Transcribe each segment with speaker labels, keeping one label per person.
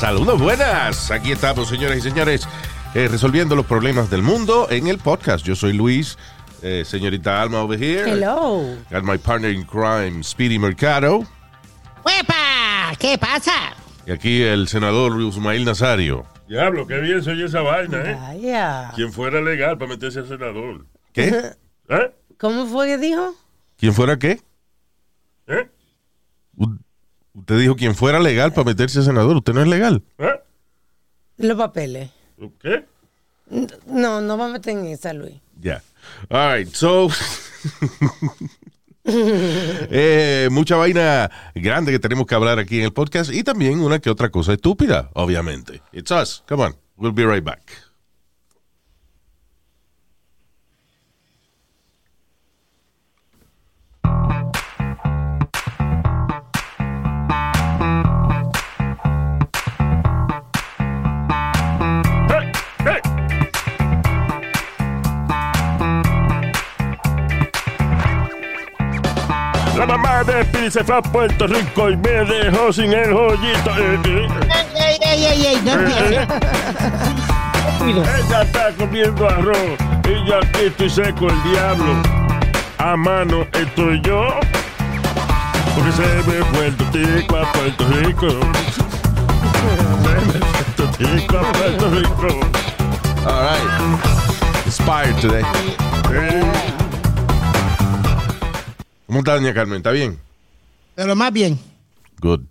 Speaker 1: Saludos buenas. Aquí estamos, señoras y señores, eh, resolviendo los problemas del mundo en el podcast. Yo soy Luis, eh, señorita Alma over here.
Speaker 2: Hello.
Speaker 1: Got my partner in crime, Speedy Mercado.
Speaker 2: ¡Huepa! ¿Qué pasa?
Speaker 1: Y aquí el senador Usmail Nazario.
Speaker 3: Diablo, qué bien se oye esa vaina, ¿eh?
Speaker 2: Vaya.
Speaker 3: Quien fuera legal para meterse a senador.
Speaker 1: ¿Qué?
Speaker 3: ¿Eh?
Speaker 2: ¿Cómo fue que dijo?
Speaker 1: ¿Quién fuera qué?
Speaker 3: ¿Eh?
Speaker 1: Usted dijo quien fuera legal para meterse a senador. Usted no es legal.
Speaker 3: ¿Eh?
Speaker 2: Los papeles.
Speaker 3: ¿Qué?
Speaker 2: No, no va a meter en esa, Luis.
Speaker 1: Ya. All right, so. eh, mucha vaina grande que tenemos que hablar aquí en el podcast y también una que otra cosa estúpida, obviamente. It's us. Come on. We'll be right back.
Speaker 3: Mamá de Speedy se fue a Puerto Rico y me dejó sin el joyito. Eh, eh.
Speaker 2: ¡Ey, ey, ey, ey! No empieces.
Speaker 3: Ella está comiendo arroz y yo aquí estoy seco el diablo. A mano estoy yo. Porque se me fue el totico a Puerto Rico. Se me fue el totico a Puerto Rico.
Speaker 1: All right. Inspired today.
Speaker 3: Eh,
Speaker 1: ¿Cómo está, doña Carmen? ¿Está bien?
Speaker 4: Pero más bien.
Speaker 1: Good.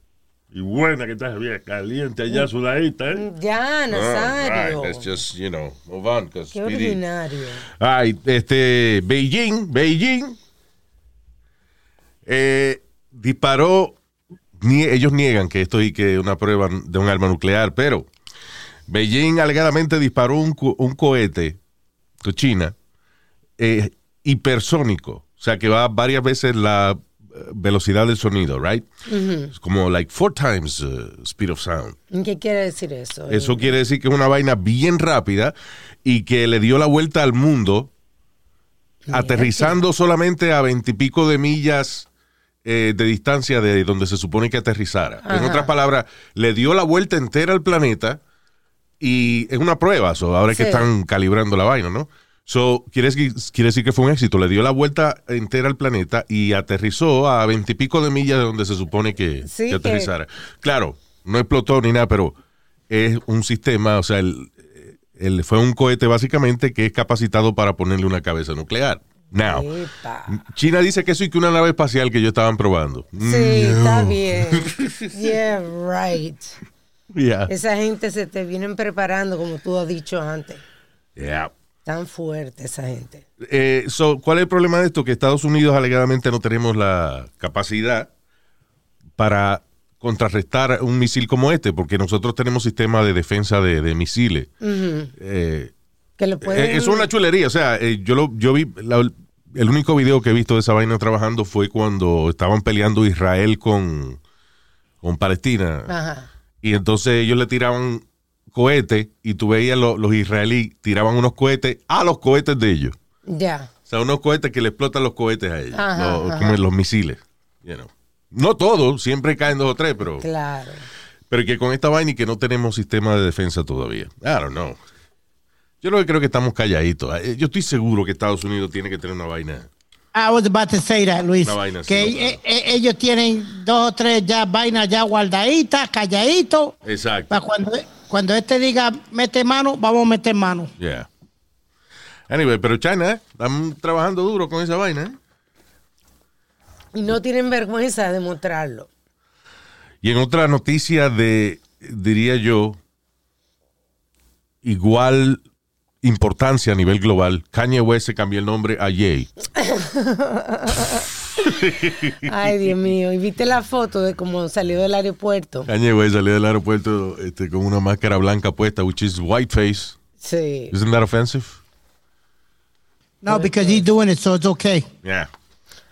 Speaker 3: Y buena que estás bien caliente allá sudadita, ¿eh?
Speaker 2: Ya, Nazario.
Speaker 1: All right, let's just, you know, move on. 'cause
Speaker 2: Qué
Speaker 1: Speedy-
Speaker 2: ordinario.
Speaker 1: Ay, este, Beijing, Beijing, eh, disparó, nie- ellos niegan que esto y que una prueba de un arma nuclear, pero Beijing alegadamente disparó un, un cohete China eh, hipersónico, o sea que va varias veces la eh, velocidad del sonido, right? Es como like four times uh, speed of sound.
Speaker 2: ¿Qué quiere decir eso?
Speaker 1: Eso quiere decir que es una vaina bien rápida y que le dio la vuelta al mundo, aterrizando solamente a veintipico de millas eh, de distancia de donde se supone que aterrizara. En otras palabras, le dio la vuelta entera al planeta y es una prueba. so, ahora que están calibrando la vaina, ¿no? So, quiere, decir- quiere decir que fue un éxito. Le dio la vuelta entera al planeta y aterrizó a veintipico de millas de donde se supone que,
Speaker 2: Sí,
Speaker 1: que
Speaker 2: que-
Speaker 1: aterrizara. Claro, no explotó ni nada, pero es un sistema, o sea, el, el- fue un cohete básicamente que es capacitado para ponerle una cabeza nuclear. Now,
Speaker 2: Epa.
Speaker 1: China dice que eso y que una nave espacial que ellos estaban probando.
Speaker 2: Sí, está bien. Yeah, right.
Speaker 1: Yeah.
Speaker 2: Esa gente se te vienen preparando, como tú has dicho antes.
Speaker 1: Yeah.
Speaker 2: Tan fuerte esa gente.
Speaker 1: Eh, so, ¿Cuál es el problema de esto? Que Estados Unidos alegadamente no tenemos la capacidad para contrarrestar un misil como este, porque nosotros tenemos sistema de defensa de, de misiles. Eh,
Speaker 2: Que le pueden...
Speaker 1: Eh, es una chulería, o sea, eh, yo lo, yo vi la- el único video que he visto de esa vaina trabajando fue cuando estaban peleando Israel con, con Palestina.
Speaker 2: Ajá.
Speaker 1: Y entonces ellos le tiraban cohetes y tú veías lo- los israelíes tiraban unos cohetes a los cohetes de ellos.
Speaker 2: Ya.
Speaker 1: O sea, unos cohetes que le explotan los cohetes a ellos,
Speaker 2: Ajá,
Speaker 1: los-
Speaker 2: ajá.
Speaker 1: como los misiles. you know. No todos, siempre caen dos o tres, pero,
Speaker 2: Claro.
Speaker 1: pero que con esta vaina y que no tenemos sistema de defensa todavía. I don't know. Yo lo que creo que estamos calladitos. Eh, Yo estoy seguro que Estados Unidos tiene que tener una vaina.
Speaker 4: I was about to say that, Luis.
Speaker 1: Una vaina así,
Speaker 4: que
Speaker 1: ¿no?
Speaker 4: eh, eh, ellos tienen dos o tres ya vainas ya guardaditas, calladitos.
Speaker 1: Exacto.
Speaker 4: Para cuando, cuando este diga mete mano, vamos a meter mano.
Speaker 1: Yeah. Anyway, pero China, eh, están trabajando duro con esa vaina. ¿eh?
Speaker 2: Y no tienen vergüenza de mostrarlo.
Speaker 1: Y en otra noticia de, diría yo, igual importancia a nivel global, Kanye West se cambió el nombre a Ye.
Speaker 2: Ay, Dios mío. ¿Y viste la foto de cómo salió del aeropuerto?
Speaker 1: Kanye West salió del aeropuerto este, con una máscara blanca puesta, which is whiteface.
Speaker 2: Sí.
Speaker 1: Isn't that offensive?
Speaker 4: No, because he's doing it, so it's okay.
Speaker 1: Yeah.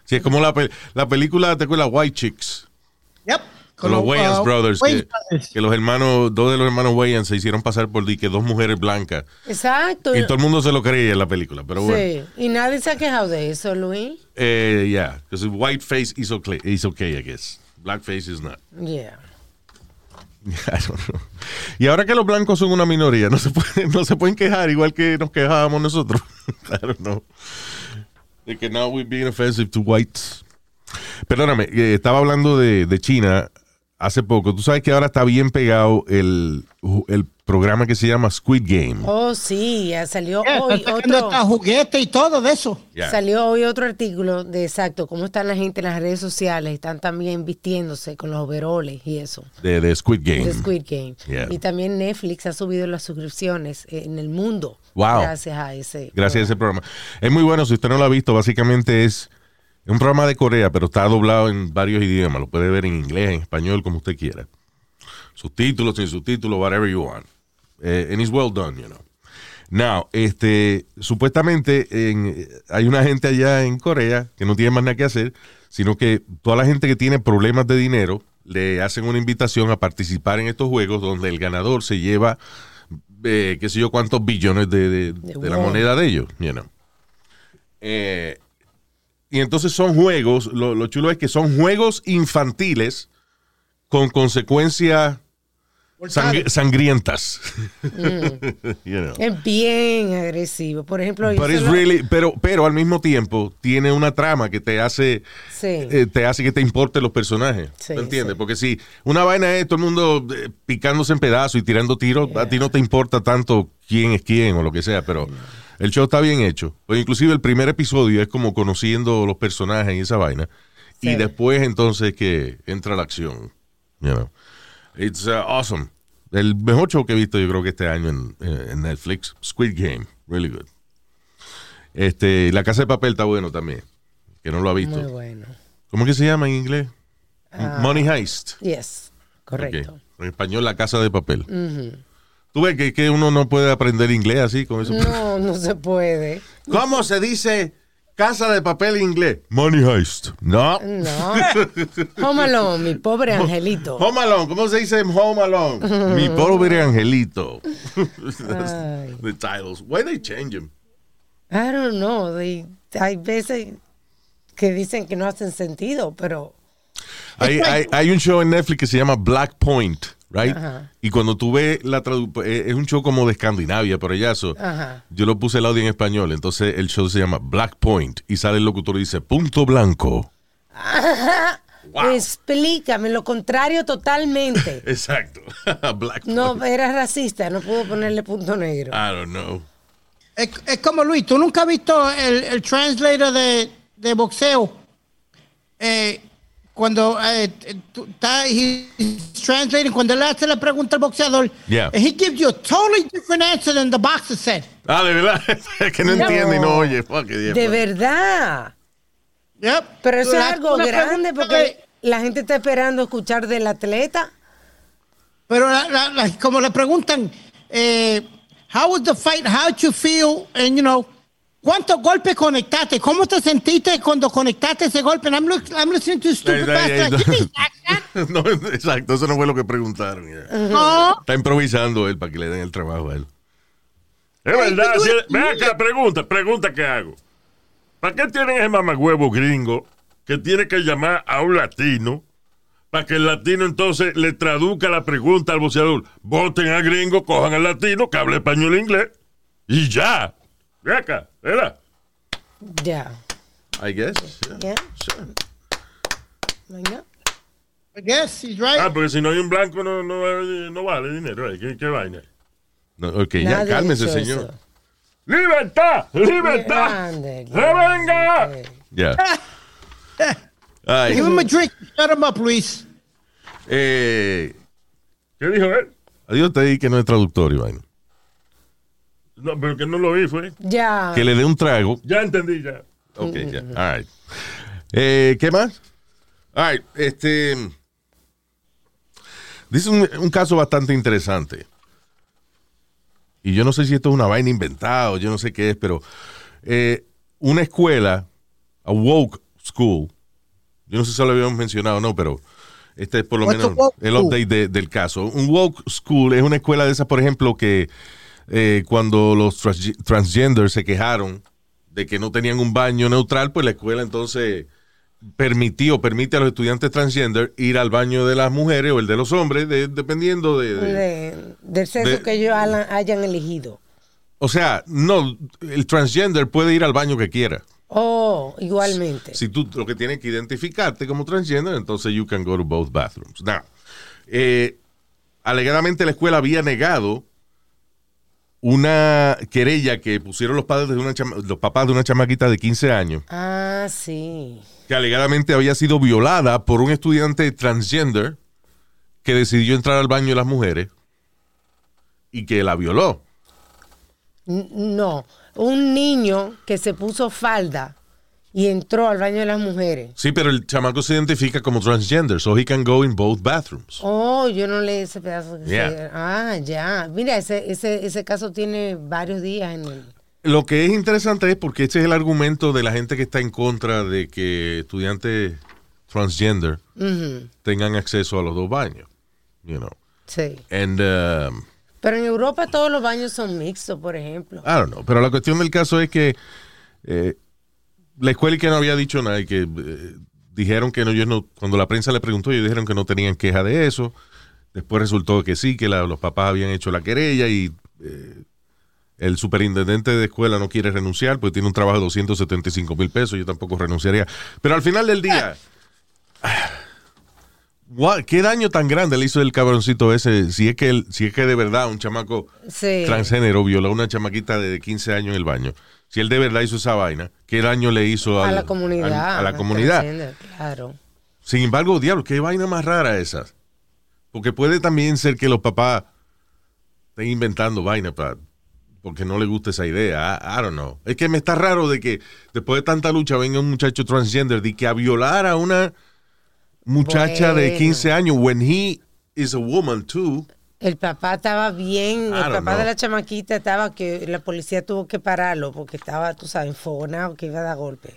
Speaker 1: Sí, es como la, pe- la película, ¿te acuerdas? White Chicks.
Speaker 4: Yep.
Speaker 1: Con los Wayans
Speaker 4: uh,
Speaker 1: Brothers.
Speaker 4: Wayans
Speaker 1: Que,
Speaker 4: Brothers.
Speaker 1: que los hermanos, dos de los hermanos Wayans se hicieron pasar por que dos mujeres blancas.
Speaker 2: Exacto.
Speaker 1: Y todo el mundo se lo creía en la película, pero bueno.
Speaker 2: Sí. Y nadie se ha quejado de eso, Luis.
Speaker 1: Eh, yeah, because whiteface is okay, is okay, I guess. Blackface is not.
Speaker 2: Yeah.
Speaker 1: I don't know. Y ahora que los blancos son una minoría, no se pueden, no se pueden quejar igual que nos quejábamos nosotros. I don't know. De que now we're being offensive to whites. Perdóname, eh, estaba hablando de, de China hace poco. Tú sabes que ahora está bien pegado el, el programa que se llama Squid Game.
Speaker 2: Oh, sí, ya salió
Speaker 4: Yeah,
Speaker 2: hoy otro.
Speaker 4: hasta juguete y todo de eso.
Speaker 1: Yeah.
Speaker 2: Salió hoy otro artículo de exacto cómo están la gente en las redes sociales, están también vistiéndose con los overoles y eso,
Speaker 1: De, de Squid Game.
Speaker 2: de Squid Game.
Speaker 1: Yeah.
Speaker 2: Y también Netflix ha subido las suscripciones en el mundo
Speaker 1: Wow.
Speaker 2: gracias a ese.
Speaker 1: Gracias a ese programa. Es muy bueno, si usted no lo ha visto, básicamente es un programa de Corea, pero está doblado en varios idiomas. Lo puede ver en inglés, en español, como usted quiera. Subtítulos, sin subtítulos, whatever you want. Eh, and it's well done, you know. Now, este, supuestamente en- hay una gente allá en Corea que no tiene más nada que hacer, sino que toda la gente que tiene problemas de dinero le hacen una invitación a participar en estos juegos donde el ganador se lleva, eh, qué sé yo, cuántos billones de, de- de la moneda de ellos, you know. Eh, y entonces son juegos, lo, lo chulo es que son juegos infantiles con consecuencias sang- sangrientas. You know.
Speaker 2: Es bien agresivo. Por ejemplo,
Speaker 1: really- pero, pero al mismo tiempo tiene una trama que te hace,
Speaker 2: Sí.
Speaker 1: eh, te hace que te importen los personajes.
Speaker 2: Sí,
Speaker 1: ¿Me entiendes?
Speaker 2: sí.
Speaker 1: Porque si una vaina es todo el mundo eh, picándose en pedazos y tirando tiros, a ti no te importa tanto quién es quién o lo que sea, pero el show está bien hecho. Pues inclusive el primer episodio es como conociendo los personajes y esa vaina. Y después entonces que entra la acción. You know. It's uh, awesome. El mejor show que he visto yo creo que este año en, eh, en Netflix, Squid Game, really good. Este, La Casa de Papel está bueno también, que no lo ha visto.
Speaker 2: Muy bueno.
Speaker 1: ¿Cómo que se llama en inglés? Money Heist.
Speaker 2: Yes, correcto.
Speaker 1: En español, La Casa de Papel. Tú ves que, que uno no puede aprender inglés así con eso.
Speaker 2: No, no se puede.
Speaker 1: ¿Cómo se dice Casa de Papel inglés? Money Heist. No.
Speaker 2: No. Home Alone, mi pobre angelito.
Speaker 1: Home Alone, ¿cómo se dice Home Alone? Mi pobre angelito. The titles. Why they change them?
Speaker 2: I don't know. they- hay veces que dicen que no hacen sentido, pero
Speaker 1: Hay, hay, hay un show en Netflix que se llama Black Point, right?
Speaker 2: Ajá.
Speaker 1: Y cuando tú ves la traducción, es un show como de Escandinavia, por allá. so,
Speaker 2: Ajá.
Speaker 1: Yo lo puse el audio en español, entonces el show se llama Black Point y sale el locutor y dice punto blanco.
Speaker 2: explícame lo contrario totalmente.
Speaker 1: Exacto. Black
Speaker 2: No,
Speaker 1: Point.
Speaker 2: era racista, no pudo ponerle punto negro.
Speaker 1: I don't know.
Speaker 4: Es, es como Luis, ¿tú nunca has visto el, el translator de, de boxeo? Eh, cuando eh, está translating, cuando él hace la pregunta al boxeador,
Speaker 1: Yeah.
Speaker 4: he gives you a totally different answer than the boxer said.
Speaker 1: Ah, de verdad. es que no,
Speaker 2: No.
Speaker 1: entiende y no oye. Fuck it, yeah,
Speaker 2: De
Speaker 1: fuck.
Speaker 2: verdad.
Speaker 4: Yep.
Speaker 2: Pero eso es
Speaker 4: le
Speaker 2: algo grande porque
Speaker 4: de-
Speaker 2: la gente está esperando escuchar del atleta.
Speaker 4: Pero la- la- la- como le preguntan, eh, how was the fight? How did you feel? And you know, ¿cuántos golpes conectaste? ¿Cómo te sentiste cuando conectaste ese golpe? I'm, look, I'm listening to stupid
Speaker 1: no, exacto, eso no fue lo que preguntaron.
Speaker 4: No.
Speaker 1: Está improvisando él para que le den el trabajo a él.
Speaker 3: Es verdad. si- Ven acá, pregunta, pregunta que hago. ¿Para qué tienen ese mamagüevo gringo que tiene que llamar a un latino para que el latino entonces le traduzca la pregunta al boxeador? Voten al gringo, cojan al latino que hable español e inglés y ya. Ven acá, ¿verdad?
Speaker 2: Ya.
Speaker 1: I guess.
Speaker 2: Ya. Venga.
Speaker 4: I guess he's right.
Speaker 3: Ah, porque si no hay un blanco no, no, no vale dinero. ¿eh? ¿Qué, qué vaina?
Speaker 1: No, ok, ya,
Speaker 2: Nadie
Speaker 1: cálmese,
Speaker 2: hizo
Speaker 1: señor.
Speaker 2: eso.
Speaker 3: ¡Libertad! ¡Libertad! ¡Revenga!
Speaker 1: Ya. Ay,
Speaker 4: Give him a drink. Shut him up, Luis.
Speaker 1: eh,
Speaker 3: ¿Qué dijo él?
Speaker 1: adiós, te di que no es traductor, vaina.
Speaker 3: No, pero que no lo vi, fue.
Speaker 2: Ya.
Speaker 1: Que le dé un trago.
Speaker 3: Ya entendí, ya.
Speaker 1: Ok, ya. All right. Eh, ¿Qué más? All right, este. Dice un, un caso bastante interesante. Y yo no sé si esto es una vaina inventada o yo no sé qué es, pero eh, una escuela, a woke school, yo no sé si lo habíamos mencionado o no, pero este es por lo menos el
Speaker 4: school?
Speaker 1: update de- del caso. Un woke school es una escuela de esas, por ejemplo, que eh, cuando los trans- transgenders se quejaron de que no tenían un baño neutral, pues la escuela entonces permitió, permite a los estudiantes transgender ir al baño de las mujeres o el de los hombres, de- dependiendo de- de
Speaker 2: De- del sexo que ellos hayan, hayan elegido.
Speaker 1: O sea, no, el transgender puede ir al baño que quiera.
Speaker 2: Oh, igualmente.
Speaker 1: Si tú lo que tienes que identificarte como transgender, entonces you can go to both bathrooms. Now, eh, alegadamente la escuela había negado una querella que pusieron los padres de una chama- los papás de una chamaquita de 15 años,
Speaker 2: Ah, sí.
Speaker 1: que alegadamente había sido violada por un estudiante transgender que decidió entrar al baño de las mujeres y que la violó.
Speaker 2: No, un niño que se puso falda y entró al baño de las mujeres.
Speaker 1: Sí, pero el chamaco se identifica como transgender, so he can go in both bathrooms.
Speaker 2: Oh, yo no leí ese pedazo. que
Speaker 1: Yeah.
Speaker 2: se- Ah, ya. Mira, ese, ese, ese caso tiene varios días en el...
Speaker 1: Lo que es interesante es porque este es el argumento de la gente que está en contra de que estudiantes transgender tengan acceso a los dos baños. You know.
Speaker 2: Sí.
Speaker 1: And, um,
Speaker 2: Pero en Europa todos los baños son mixtos, por ejemplo.
Speaker 1: I don't know. Pero la cuestión del caso es que eh, la escuela y que no había dicho nada y que eh, dijeron que no, ellos no, cuando la prensa le preguntó, ellos dijeron que no tenían queja de eso. Después resultó que sí, que la- los papás habían hecho la querella y eh, el superintendente de escuela no quiere renunciar, pues tiene un trabajo de 275 mil pesos, yo tampoco renunciaría. Pero al final del día, ¿qué daño tan grande le hizo el cabroncito ese? Si es que, él- si es que de verdad un chamaco
Speaker 2: Sí.
Speaker 1: transgénero violó a una chamaquita de 15 años en el baño. Si él de verdad hizo esa vaina, ¿qué daño le hizo
Speaker 2: a la comunidad.
Speaker 1: a la comunidad?
Speaker 2: Claro.
Speaker 1: Sin embargo, diablo, qué vaina más rara esa. Porque puede también ser que los papás estén inventando vaina para porque no le gusta esa idea. I, I don't know. Es que me está raro de que después de tanta lucha venga un muchacho transgender de que a violar a una muchacha de
Speaker 2: Bueno.
Speaker 1: 15 años when he is a woman too.
Speaker 2: El papá estaba bien, el papá
Speaker 1: know.
Speaker 2: de la chamaquita estaba que la policía tuvo que pararlo porque estaba, tú sabes, enfogonado que iba a dar golpe.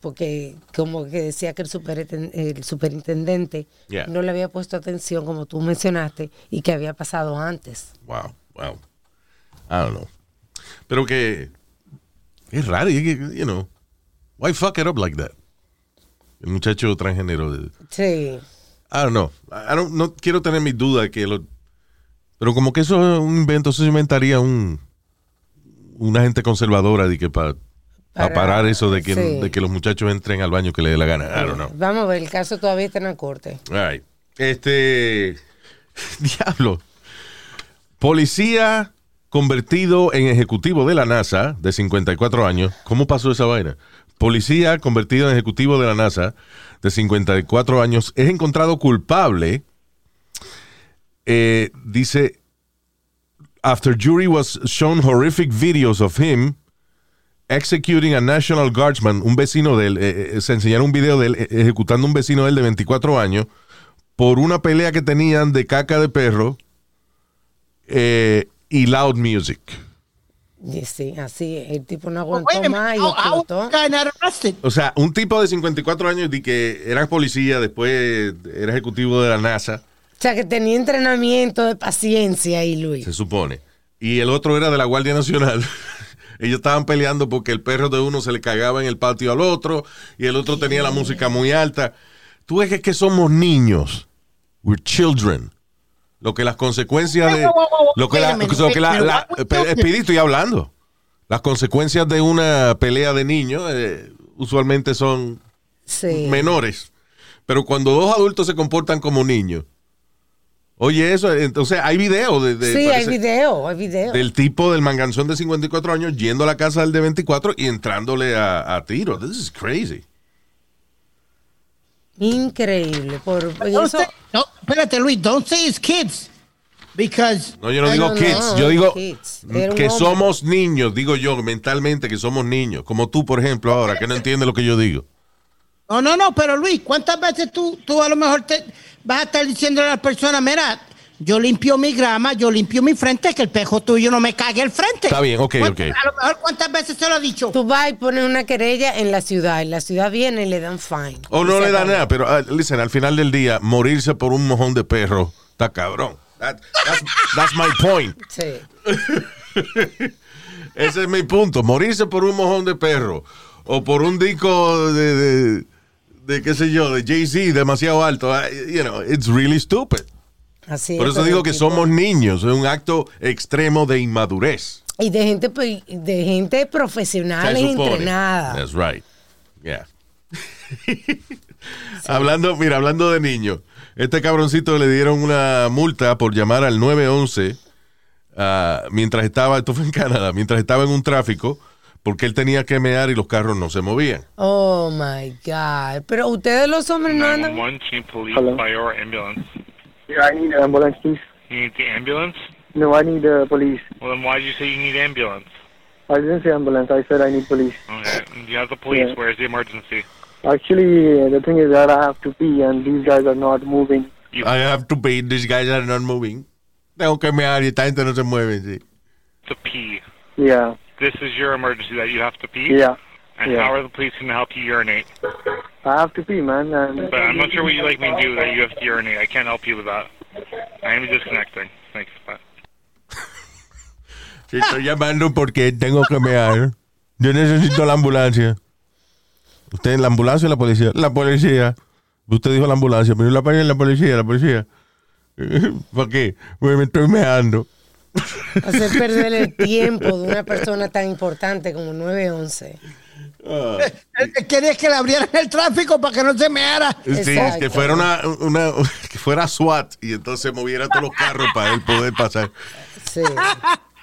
Speaker 2: Porque como que decía que el, supereten- el superintendente
Speaker 1: Yeah.
Speaker 2: no le había puesto atención, como tú mencionaste, y que había pasado antes.
Speaker 1: Wow, wow. I don't know. Pero que es raro, you know, why fuck it up like that? El muchacho transgénero. de-
Speaker 2: Sí.
Speaker 1: I don't know. I don't, no quiero tener mis dudas que lo, pero como que eso es un invento, eso se inventaría un una gente conservadora de que para
Speaker 2: Para-
Speaker 1: parar eso de que,
Speaker 2: sí.
Speaker 1: de que los muchachos entren al baño que les dé la gana. I don't know.
Speaker 2: Vamos a ver, el caso todavía está en la corte.
Speaker 1: Right. Este. Diablo. Policía convertido en ejecutivo de la NASA de 54 años. ¿Cómo pasó esa vaina? Policía convertido en ejecutivo de la NASA de 54 años es encontrado culpable. Eh, dice. After jury was shown horrific videos of him executing a National Guardsman, un vecino de él, eh, eh, se enseñaron un video de él eh, ejecutando un vecino de él de 24 años por una pelea que tenían de caca de perro eh, y loud music.
Speaker 2: Y sí, así, el tipo no aguantó más y explotó.
Speaker 1: O sea, un tipo de 54 años de que era policía, después era ejecutivo de la NASA,
Speaker 2: O sea, que tenía entrenamiento de paciencia ahí, Luis.
Speaker 1: se supone. Y el otro era de la Guardia Nacional. Ellos estaban peleando porque el perro de uno se le cagaba en el patio al otro y el otro tenía la música muy alta. Tú ves que, es que somos niños. We're children. Lo que las consecuencias de. Lo que la, lo que la- la- estoy hablando. Las consecuencias de una pelea de niños eh, usualmente son
Speaker 2: Sí.
Speaker 1: menores. Pero cuando dos adultos se comportan como niños. Oye, eso, entonces hay video de, de-
Speaker 2: sí, hay video, hay video.
Speaker 1: del tipo del manganzón de 54 años yendo a la casa del de 24 y entrándole a, a tiro. This is crazy.
Speaker 2: Increíble. Por eso,
Speaker 4: say, no, espérate, Luis, don't say it's kids. Because
Speaker 1: No, yo no digo kids, yo digo
Speaker 2: kids. Era un
Speaker 1: que
Speaker 2: hombre.
Speaker 1: somos niños, digo yo mentalmente que somos niños, como tú, por ejemplo, ahora, que no entiendes lo que yo digo.
Speaker 4: No, no, no, pero Luis, ¿cuántas veces tú, tú a lo mejor te vas a estar diciendo a la persona, mira, yo limpio mi grama, yo limpio mi frente, que el pejo tuyo no me cague el frente?
Speaker 1: Está bien, ok,
Speaker 4: ¿Cuántas-
Speaker 1: ok.
Speaker 4: A lo mejor, ¿cuántas veces se lo ha dicho?
Speaker 2: Tú vas y pones una querella en la ciudad, y la ciudad viene y le dan fine.
Speaker 1: O no le da
Speaker 2: acabó.
Speaker 1: nada, pero ah, listen, al final del día, morirse por un mojón de perro, está cabrón. That- that's, that's my point.
Speaker 2: Sí.
Speaker 1: Ese es mi punto. Morirse por un mojón de perro o por un disco de, de, de qué sé yo, de Jay-Z demasiado alto. ah, You know, it's really stupid.
Speaker 2: Así
Speaker 1: Por
Speaker 2: es,
Speaker 1: eso digo que
Speaker 2: tipo-
Speaker 1: somos niños. Es un acto extremo de inmadurez.
Speaker 2: Y de gente, pues, de gente profesional y entrenada.
Speaker 1: That's right. Yeah. hablando, mira, hablando de niños, este cabroncito le dieron una multa por llamar al 911 ah, mientras estaba, esto fue en Canadá, mientras estaba en un tráfico, porque él tenía que mear y los carros no se movían.
Speaker 2: Oh my God. Pero ustedes los hombres no andan.
Speaker 5: 911, Chief Police,
Speaker 6: Hello.
Speaker 5: Fire, or ambulance.
Speaker 6: Yeah, I need an ambulance, please.
Speaker 5: You need the ambulance?
Speaker 6: No, I need uh, police.
Speaker 5: Well, then why did you say you need ambulance?
Speaker 6: I didn't say ambulance. I said I need police.
Speaker 5: Okay, you have the police.
Speaker 6: Yeah.
Speaker 5: Where's the emergency?
Speaker 6: Actually, the thing is that I have to pee, and these guys are not moving.
Speaker 5: You,
Speaker 1: I have to pay, these guys are not moving. Tengo que mear y esta gente no se mueve, sí.
Speaker 5: to pee.
Speaker 6: Yeah,
Speaker 5: This is your emergency that you have to pee?
Speaker 6: yeah.
Speaker 5: And
Speaker 6: yeah.
Speaker 5: how are the police going to help you urinate?
Speaker 6: I have to pee, man. And
Speaker 5: But I'm not sure what you'd like me to do that you have to urinate. I can't help you with that. I am disconnecting. Thanks. Bye.
Speaker 1: Sí, estoy llamando porque tengo que mear. Yo necesito la ambulancia. ¿Usted la ambulancia o la policía? La policía. Usted dijo la ambulancia, pero yo la pagué en la policía, la policía. ¿Por qué? Porque me estoy meando.
Speaker 2: Hacer perder el tiempo de una persona tan importante como 911.
Speaker 4: Él- él Quería que le abrieran el tráfico para que no se meara.
Speaker 1: Sí, que fuera una, una- que fuera SWAT y entonces moviera todos los carros para él poder pasar.
Speaker 2: Sí.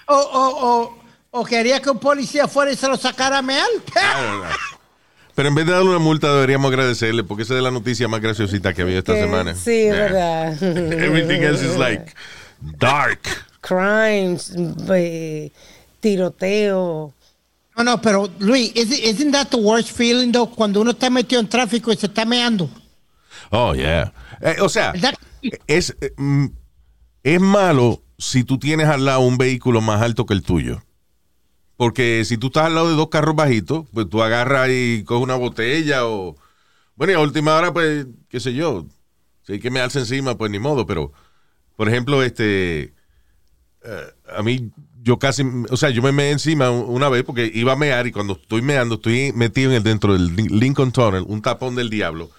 Speaker 4: O, o, o, o quería que un policía fuera y se lo sacara a mear.
Speaker 1: Pero en vez de darle una multa deberíamos agradecerle porque esa es la noticia más graciosita que había esta
Speaker 2: Que-
Speaker 1: semana.
Speaker 2: Sí, es
Speaker 1: Yeah.
Speaker 2: verdad.
Speaker 1: Everything else is like dark.
Speaker 2: Crimes, eh, tiroteo.
Speaker 4: No, no, pero Luis, is- isn't that the worst feeling though? Cuando uno está metido en tráfico y se está meando.
Speaker 1: Oh, yeah. Eh, o sea, es, eh, mm, es malo si tú tienes al lado un vehículo más alto que el tuyo. Porque si tú estás al lado de dos carros bajitos, pues tú agarras y coges una botella o... Bueno, y a última hora, pues, qué sé yo, si hay que mearse encima, pues ni modo, pero, por ejemplo, este... eh, a mí, yo casi, o sea, yo me meé encima una vez porque iba a mear y cuando estoy meando, estoy metido en el dentro del Lincoln Tunnel, un tapón del diablo,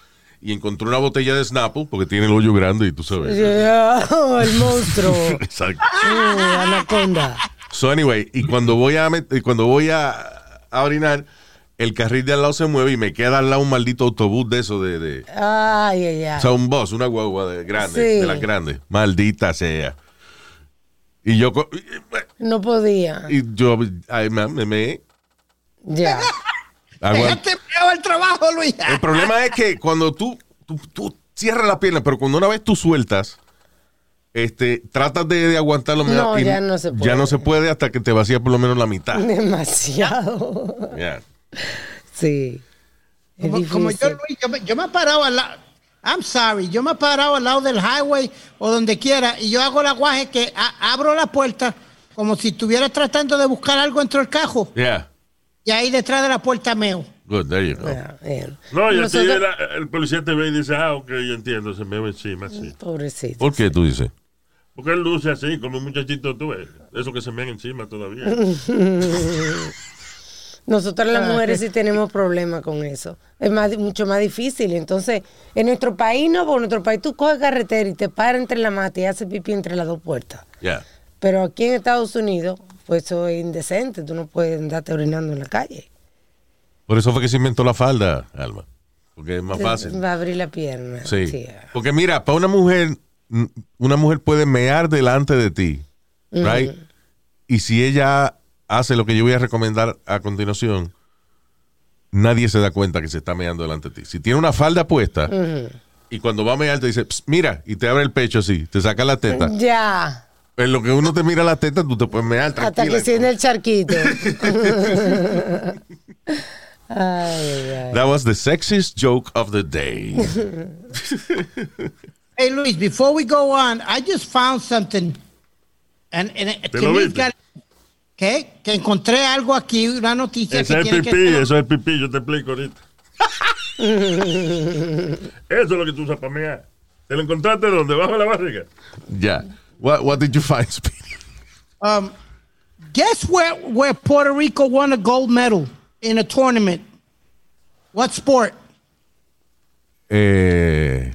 Speaker 1: y encontré una botella de Snapple porque tiene el hoyo grande y tú sabes.
Speaker 2: Yeah, oh, el monstruo.
Speaker 1: Exacto.
Speaker 2: Uh, anaconda.
Speaker 1: So anyway, y cuando voy a cuando voy a, a orinar, el carril de al lado se mueve y me queda al lado un maldito autobús de eso de, de
Speaker 2: Ay, ay, ay.
Speaker 1: o sea, un bus, una guagua de grande,
Speaker 2: Sí.
Speaker 1: de las grandes. Maldita sea. Y yo
Speaker 2: No podía.
Speaker 1: y yo ay, me, me- me-
Speaker 2: Ya.
Speaker 4: Déjate el trabajo, Luis.
Speaker 1: El problema es que cuando tú, tú, tú cierras la pierna, pero cuando una vez tú sueltas, este, tratas de, de aguantarlo.
Speaker 2: No, ya no se puede.
Speaker 1: Ya no se puede hasta que te vacías por lo menos la mitad.
Speaker 2: Demasiado.
Speaker 1: Yeah.
Speaker 2: Sí.
Speaker 4: Como, como yo. Luis, yo me, yo me he parado al lado. I'm sorry, yo me he parado al lado del highway o donde quiera y yo hago el aguaje que a- abro la puerta como si estuviera tratando de buscar algo dentro del cajo
Speaker 1: Yeah.
Speaker 4: y ahí detrás de la puerta meo.
Speaker 1: Good, there you go.
Speaker 3: No, y así
Speaker 2: Nosotros-
Speaker 3: el, el policía te ve y dice, ah, ok, yo entiendo, se me ve encima, sí.
Speaker 2: Pobrecito.
Speaker 1: ¿Por qué tú dices?
Speaker 3: Porque él luce así, como un muchachito, tú ves, eso que se me encima todavía.
Speaker 2: Nosotros las mujeres sí tenemos problemas con eso. Es más, mucho más difícil. Entonces, en nuestro país no, porque en nuestro país tú coges carretera y te paras entre la mata y haces pipí entre las dos puertas.
Speaker 1: Yeah.
Speaker 2: Pero aquí en Estados Unidos, pues eso es indecente. Tú no puedes andarte orinando en la calle.
Speaker 1: Por eso fue que se inventó la falda, Alma. Porque es más fácil.
Speaker 2: Va a abrir la pierna.
Speaker 1: Sí.
Speaker 2: Sí.
Speaker 1: Porque mira, para una mujer, una mujer puede mear delante de ti, right? Y si ella hace lo que yo voy a recomendar a continuación, nadie se da cuenta que se está meando delante de ti. Si tiene una falda puesta y cuando va a mear te dice, "Psst, mira, y te abre el pecho así, te saca la teta.
Speaker 2: Ya.
Speaker 1: En lo que uno te mira la teta, tú te puedes mear
Speaker 2: Hasta
Speaker 1: tranquila.
Speaker 2: que siente el charquito. Ay, ay, ay.
Speaker 1: That was the sexiest joke of the day.
Speaker 4: Hey, Luis, before we go on, I just found something. And, and it-
Speaker 3: ¿Te
Speaker 4: to
Speaker 3: lo
Speaker 4: me it's got- ¿Qué? Que encontré algo aquí, una noticia
Speaker 3: Ese
Speaker 4: que
Speaker 3: es
Speaker 4: que
Speaker 3: pipí,
Speaker 4: ser-
Speaker 3: eso es pipí, yo te explico ahorita. eso es lo que tú usas para mear. ¿Te lo encontraste dónde? ¿Bajo la barriga?
Speaker 1: yeah. What, what did you find, Speedy?
Speaker 4: Um, guess where, where Puerto Rico won a gold medal in a tournament? What sport?
Speaker 1: Eh,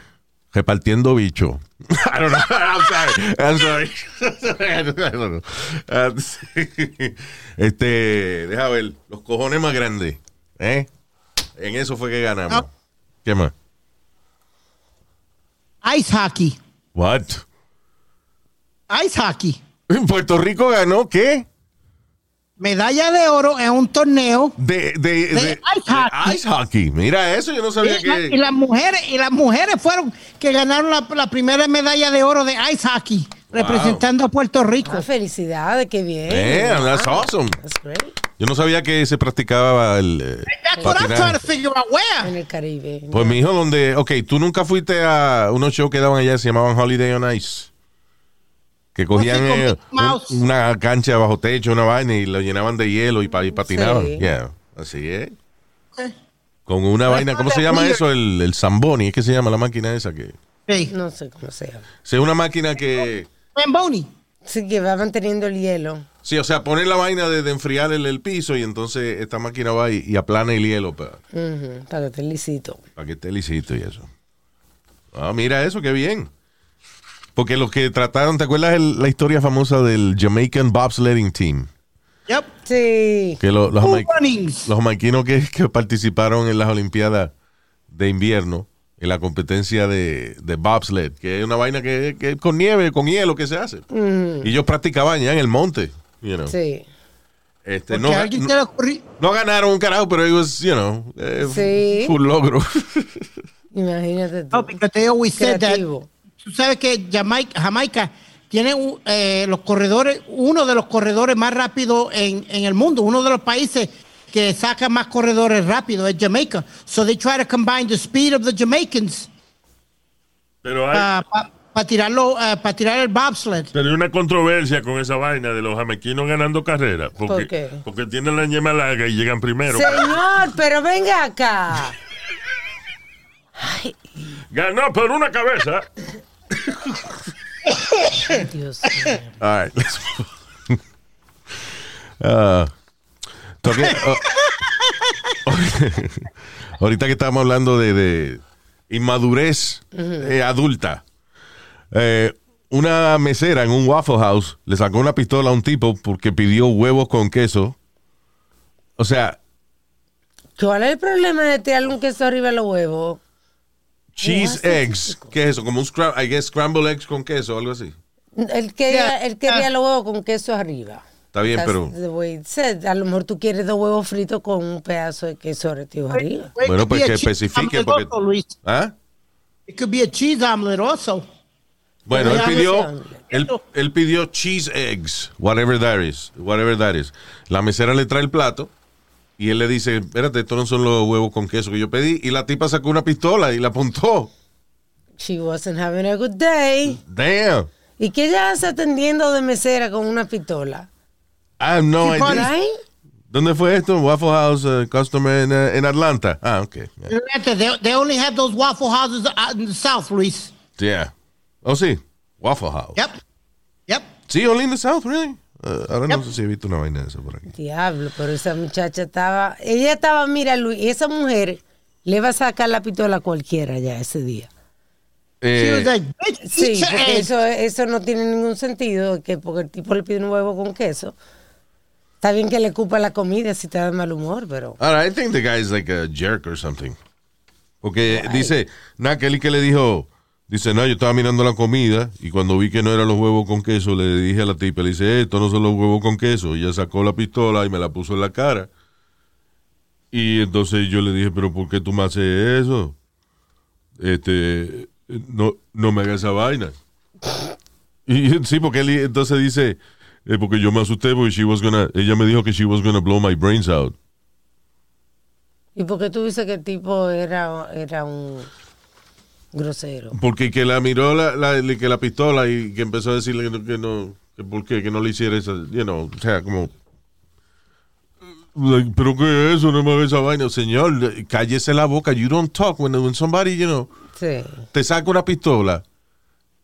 Speaker 1: repartiendo bicho. I don't know. I'm sorry. I'm sorry. I don't know. Sí. este, deja ver, los cojones más grandes. ¿eh? En eso fue que ganamos. ¿Qué más?
Speaker 4: Ice hockey.
Speaker 1: What?
Speaker 4: Ice hockey.
Speaker 1: Puerto Rico ganó qué?
Speaker 4: Medalla de oro en un torneo.
Speaker 1: De, de, de-
Speaker 4: ice hockey.
Speaker 1: de ice hockey. Mira eso, yo no sabía
Speaker 4: Y, la- y
Speaker 1: que.
Speaker 4: las mujeres y las mujeres fueron que ganaron la, la primera medalla de oro de ice hockey representando a Puerto Rico.
Speaker 2: Ah, felicidades, qué bien.
Speaker 1: Damn, that's
Speaker 2: Wow,
Speaker 1: awesome.
Speaker 2: That's great.
Speaker 1: Yo no sabía que se practicaba el. eh,
Speaker 4: That's what I'm
Speaker 1: patinaje.
Speaker 4: trying to figure out where.
Speaker 2: En el Caribe.
Speaker 1: Pues mi hijo, donde. Ok, tú nunca fuiste a unos shows que daban allá, se llamaban Holiday on Ice. Que cogían eh, un- una cancha bajo techo, una vaina, y lo llenaban de hielo y, pa- y patinaban.
Speaker 2: Sí.
Speaker 1: Yeah, así es.
Speaker 4: Okay.
Speaker 1: Con una vaina, ¿cómo se llama
Speaker 4: weird.
Speaker 1: eso? El, el Zamboni, ¿es que se llama la máquina esa? que
Speaker 4: Sí.
Speaker 2: No sé cómo se llama.
Speaker 1: Es una máquina que.
Speaker 4: Zamboni.
Speaker 2: Sí, que va manteniendo el hielo.
Speaker 1: Sí, o sea, poner la vaina de, de enfriar el, el piso y entonces esta máquina va y, y aplana el hielo para,
Speaker 2: para que esté lisito.
Speaker 1: para que esté lisito y eso. Ah, mira eso, qué bien. Porque los que trataron, ¿te acuerdas el- la historia famosa del Jamaican Bobsledding Team?
Speaker 4: Yep.
Speaker 2: Sí.
Speaker 1: Que lo- los, jamaic-
Speaker 4: runnings.
Speaker 1: los jamaiquinos que, que participaron en las Olimpiadas de invierno, en la competencia de, de bobsled, que es una vaina que, que con nieve, con hielo que se hace. Y ellos practicaban ya en el monte. You know.
Speaker 2: Sí.
Speaker 1: Este,
Speaker 4: Porque
Speaker 1: no, no- no ganaron un carajo, pero it was, you know, eh,
Speaker 2: Sí.
Speaker 1: fue un logro.
Speaker 2: Imagínate tú.
Speaker 4: No, because they always said that. Tú sabes que Jamaica, Jamaica tiene eh, los corredores, uno de los corredores más rápidos en, en el mundo, uno de los países que saca más corredores rápidos es Jamaica. So they try to combine the speed of the Jamaicans
Speaker 3: Pero hay,
Speaker 4: para tirarlo, para tirar el bobsled.
Speaker 3: pero hay una controversia con esa vaina de los jamaiquinos ganando carreras. Porque,
Speaker 2: ¿Por qué?
Speaker 3: Porque tienen la yema larga y llegan primero.
Speaker 2: Señor, pero venga acá. Ay,
Speaker 3: Ganó por una cabeza.
Speaker 2: Dios mío.
Speaker 1: All right, let's. Ah, toque- oh. ahorita que estamos hablando de, de inmadurez eh, adulta, eh, una mesera en un Waffle House le sacó una pistola a un tipo porque pidió huevos con queso. O sea,
Speaker 2: ¿Cuál es el problema de tirarle un queso arriba de los huevos?
Speaker 1: Cheese eggs. ¿Qué es eso? Como un scram- I guess scramble eggs con queso o algo así.
Speaker 2: Él quería, él quería
Speaker 4: ah.
Speaker 2: los huevos con queso arriba.
Speaker 1: Está bien, pero...
Speaker 2: A lo mejor tú quieres dos huevos fritos con un pedazo de queso retido arriba.
Speaker 1: Bueno,
Speaker 4: could
Speaker 1: pues
Speaker 4: be a
Speaker 1: que
Speaker 4: cheese
Speaker 1: especifique
Speaker 4: omelet
Speaker 1: porque...
Speaker 4: also, Luis.
Speaker 1: ¿Ah?
Speaker 4: It could be a cheese omelet also.
Speaker 1: Bueno, él pidió, él, él pidió cheese eggs, whatever that is, whatever that is. La mesera le trae el plato y él le dice, espérate, estos no son los huevos con queso que yo pedí. Y la tipa sacó una pistola y la apuntó.
Speaker 2: She wasn't having a good day.
Speaker 1: Damn.
Speaker 2: ¿Y qué ella hace atendiendo de mesera con una pistola?
Speaker 1: I have no idea. ¿Dónde fue esto? Waffle House uh, Customer en, uh, Atlanta. Ah, ok. Yeah.
Speaker 4: They, they only have those waffle houses out in the south, Luis.
Speaker 1: Yeah. Oh, sí. Waffle House.
Speaker 4: Yep. Yep.
Speaker 1: Sí, only in the South, really. Uh, ahora no sé si he visto una vaina de esa por aquí.
Speaker 2: Diablo, pero esa muchacha estaba. Ella estaba, mira, Luis, esa mujer le va a sacar la pistola a cualquiera ya ese día.
Speaker 4: She
Speaker 1: Eh,
Speaker 4: was like, bitch,
Speaker 2: Sí, porque eso, eso no tiene ningún sentido, que porque el tipo le pide un huevo con queso. Está bien que le cupa la comida si está de mal humor, pero.
Speaker 1: Ahora, I think the guy is like a jerk or something. Porque dice, él que le dijo, dice, no, yo estaba mirando la comida y cuando vi que no eran los huevos con queso, le dije a la tipa, le dice, estos no son los huevos con queso. Y ella sacó la pistola y me la puso en la cara. Y entonces yo le dije, pero ¿por qué tú me haces eso? Este, no, no me hagas esa vaina. Y sí, porque él entonces dice, eh, porque yo me asusté porque she was gonna, ella me dijo que she was gonna blow my brains out.
Speaker 2: ¿Y por qué tú dices que el tipo era, era un grosero?
Speaker 1: Porque que la miró la, la- que la pistola y que empezó a decirle que no, que no, que por qué, que no le hiciera esa, you know, o sea, como... like, pero qué es eso, no me haga esa vaina, señor, cállese la boca, you don't talk when, when somebody, you know,
Speaker 2: Sí.
Speaker 1: te saca una pistola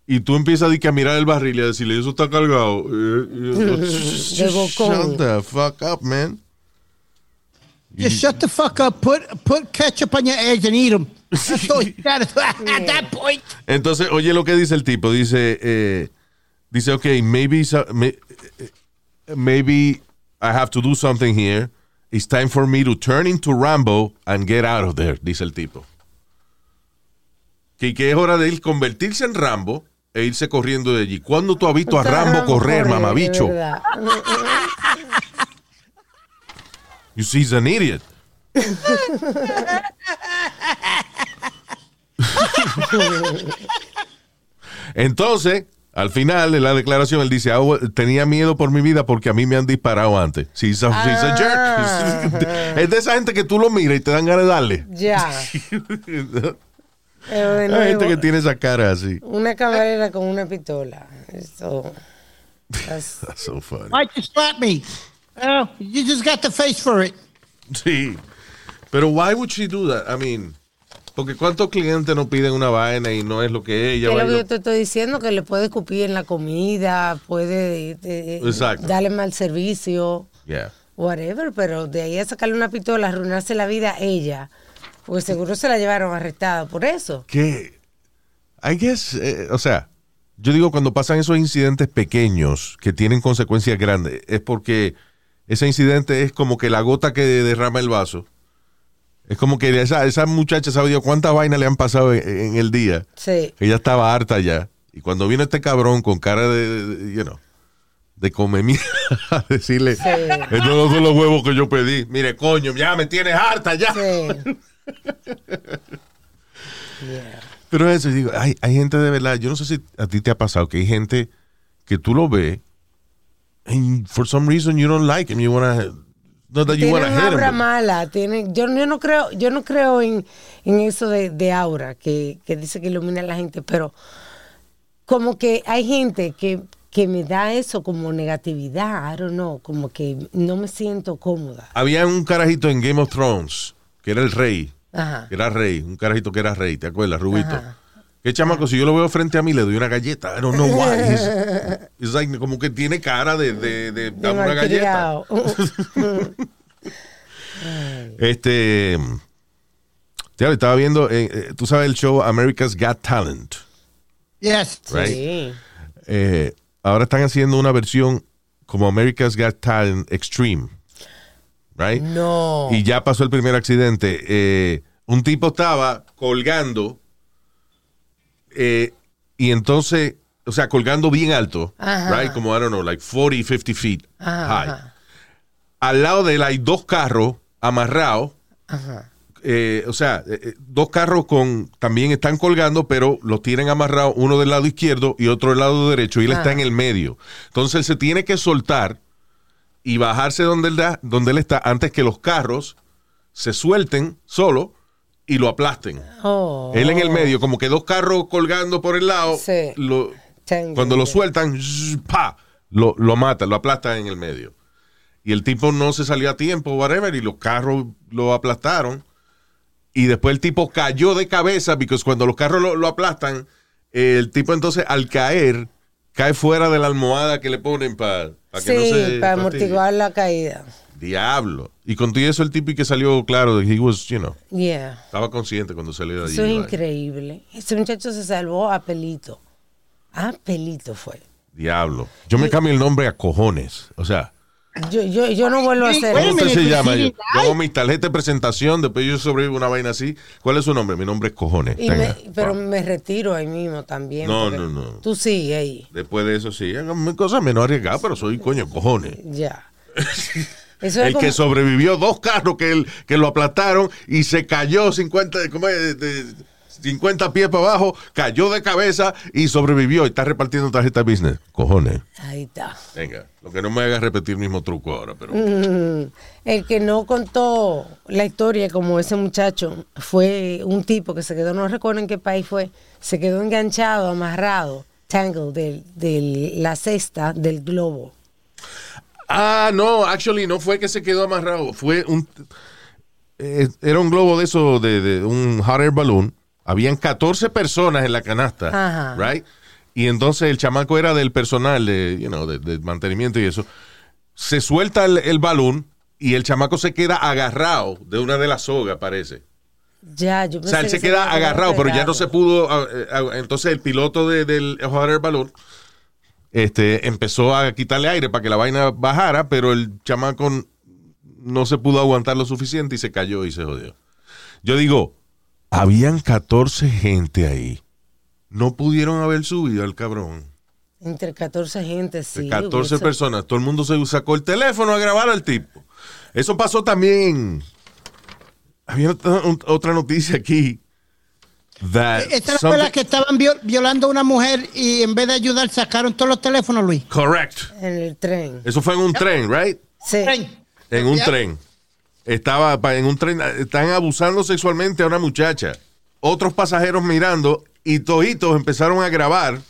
Speaker 1: y tú empiezas a, mirar el barril y a decirle, eso está cargado. Eh, eh,
Speaker 2: De bocón.
Speaker 1: Shut the fuck up, man.
Speaker 4: Just shut the fuck up. Put put ketchup on your eggs and eat them.
Speaker 1: Entonces, oye lo que dice el tipo. Dice, eh, dice, ok, maybe, eh, maybe I have to do something here. It's time for me to turn into Rambo and get out of there, dice el tipo. Que, que es hora de él convertirse en Rambo e irse corriendo de allí. ¿Cuándo tú has visto a Rambo correr, mamabicho? You see, he's an idiot. Entonces, al final de la declaración, él dice, "Ah, tenía miedo por mi vida porque a mí me han disparado antes. Sí, he's a, he's a jerk. Es de esa gente que tú lo miras y te dan ganas de darle.
Speaker 2: Ya. De
Speaker 1: Hay gente que tiene esa cara así.
Speaker 2: Una camarera con una pistola. Eso. that's-
Speaker 1: That's so funny.
Speaker 4: Why'd you slap me? Oh, you just got the face for it.
Speaker 1: Sí. Pero why would she do that? I mean, porque cuántos clientes no piden una vaina y no es lo que ella va
Speaker 2: lo que yo te estoy diciendo, que le puede escupir en la comida, puede eh,
Speaker 1: Exacto.
Speaker 2: darle mal servicio,
Speaker 1: Yeah.
Speaker 2: whatever, pero de ahí a sacarle una pistola, arruinarse la vida a ella, pues seguro se la llevaron arrestada por eso.
Speaker 1: que I guess, eh, o sea, yo digo cuando pasan esos incidentes pequeños que tienen consecuencias grandes, es porque ese incidente es como que la gota que derrama el vaso. Es como que esa, esa muchacha sabe Dios cuántas vainas le han pasado en, en el día.
Speaker 2: Sí.
Speaker 1: Ella estaba harta ya. Y cuando vino este cabrón con cara de, de- you know, de come mierda, a decirle,
Speaker 2: Sí.
Speaker 1: estos no son los huevos que yo pedí. Mire, coño, ya me tienes harta ya.
Speaker 2: Sí. Yeah.
Speaker 1: Pero eso, digo, hay, hay gente de verdad, yo no sé si a ti te ha pasado que hay gente que tú lo ves and for some reason you don't like him, you wanna, not that you hit
Speaker 2: aura mala, tiene, yo, yo no creo, yo no creo en, en eso de, de aura que, que dice que ilumina a la gente, pero como que hay gente que, que me da eso como negatividad, I don't know, como que no me siento cómoda.
Speaker 1: Había un carajito en Game of Thrones que era el rey,
Speaker 2: Ajá.
Speaker 1: que era rey, un carajito que era rey, ¿te acuerdas? Rubito.
Speaker 2: Ajá.
Speaker 1: Qué chamaco, si yo lo veo frente a mí le doy una galleta. I don't know why. He's like, como que tiene cara de, de, de,
Speaker 2: De
Speaker 1: dame una galleta. Este, ya estaba viendo, eh, eh, tú sabes el show America's Got Talent.
Speaker 4: Yes.
Speaker 1: Right.
Speaker 2: Sí.
Speaker 1: Eh, ahora están haciendo una versión como America's Got Talent Extreme. Right?
Speaker 2: No.
Speaker 1: Y ya pasó el primer accidente. Eh, un tipo estaba colgando eh, y entonces, o sea, colgando bien alto,
Speaker 2: Ajá.
Speaker 1: right? Como, I don't know, like 40, 50 feet
Speaker 2: Ajá,
Speaker 1: high.
Speaker 2: ajá.
Speaker 1: Al lado de él hay dos carros amarrados eh, o sea, eh, dos carros con también están colgando, pero los tienen amarrados uno del lado izquierdo y otro del lado derecho, y él está en el medio. Entonces él se tiene que soltar y bajarse donde él, da, donde él está antes que los carros se suelten solo y lo aplasten.
Speaker 2: Oh.
Speaker 1: Él en el medio, como que dos carros colgando por el lado,
Speaker 2: Sí.
Speaker 1: lo-
Speaker 2: Tengo
Speaker 1: cuando lo sueltan, pa, lo, lo matan, lo aplastan en el medio. Y el tipo no se salió a tiempo, whatever, y los carros lo aplastaron. Y después el tipo cayó de cabeza, porque cuando los carros lo, lo aplastan, el tipo entonces al caer, cae fuera de la almohada que le ponen para que
Speaker 2: Sí,
Speaker 1: no se...
Speaker 2: para amortiguar la caída.
Speaker 1: Diablo. Y con todo eso el tipo y que salió claro, he was, you know,
Speaker 2: Yeah.
Speaker 1: estaba consciente cuando salió de allí.
Speaker 2: Eso es increíble. Ese muchacho se salvó a pelito. A pelito fue.
Speaker 1: Diablo. Yo me cambio el nombre a cojones. O sea,
Speaker 2: Yo, yo, yo no vuelvo a hacer
Speaker 1: ¿Cómo usted se llama? Yo, hago mi tarjeta de presentación, después yo sobrevivo una vaina así. ¿Cuál es su nombre? Mi nombre es Cojones.
Speaker 2: Me- pero me retiro ahí mismo también.
Speaker 1: No, no, no.
Speaker 2: Tú sí, ahí.
Speaker 1: Después de eso sí, cosas menos arriesgadas, pero soy coño Cojones.
Speaker 2: Ya. Eso es
Speaker 1: El
Speaker 2: como,
Speaker 1: que sobrevivió dos carros que, él- que lo aplastaron y se cayó 50, ¿cómo es? De- 50 pies para abajo, cayó de cabeza y sobrevivió. Y está repartiendo tarjeta business. Cojones.
Speaker 2: Ahí está.
Speaker 1: Venga, lo que no me haga repetir el mismo truco ahora, pero.
Speaker 2: Mm, El que no contó la historia como ese muchacho fue un tipo que se quedó, no recuerdo en qué país fue, se quedó enganchado, amarrado, tangle, de de la cesta del globo.
Speaker 1: Ah, no, actually no fue que se quedó amarrado, fue un eh, era un globo de eso de, de un hot air balloon. Habían 14 personas en la canasta,
Speaker 2: Ajá.
Speaker 1: right? Y entonces el chamaco era del personal de, you know, de, de mantenimiento y eso. Se suelta el, el balón y el chamaco se queda agarrado de una de las sogas, parece.
Speaker 2: Ya, yo
Speaker 1: O sea, él
Speaker 2: pensé
Speaker 1: se
Speaker 2: que
Speaker 1: queda agarrado, pero ya no se pudo. ah, eh, ah, Entonces el piloto de- del hot air balloon este, empezó a quitarle aire para que la vaina bajara, pero el chamaco no se pudo aguantar lo suficiente y se cayó y se jodió. Yo digo, habían 14 gente ahí. No pudieron haber subido al cabrón.
Speaker 2: Entre 14 gente, sí.
Speaker 1: 14
Speaker 2: hubiese-
Speaker 1: personas. Todo el mundo se sacó el teléfono a grabar al tipo. Eso pasó también. Había otra noticia aquí. That
Speaker 4: Esta es la
Speaker 1: something-
Speaker 4: escuela que estaban viol- violando a una mujer y en vez de ayudar sacaron todos los teléfonos, Luis.
Speaker 1: Correct.
Speaker 2: En el tren.
Speaker 1: Eso fue en un tren, right?
Speaker 2: Sí.
Speaker 1: En un tren. Estaba en un tren. Están abusando sexualmente a una muchacha. Otros pasajeros mirando y toditos empezaron a grabar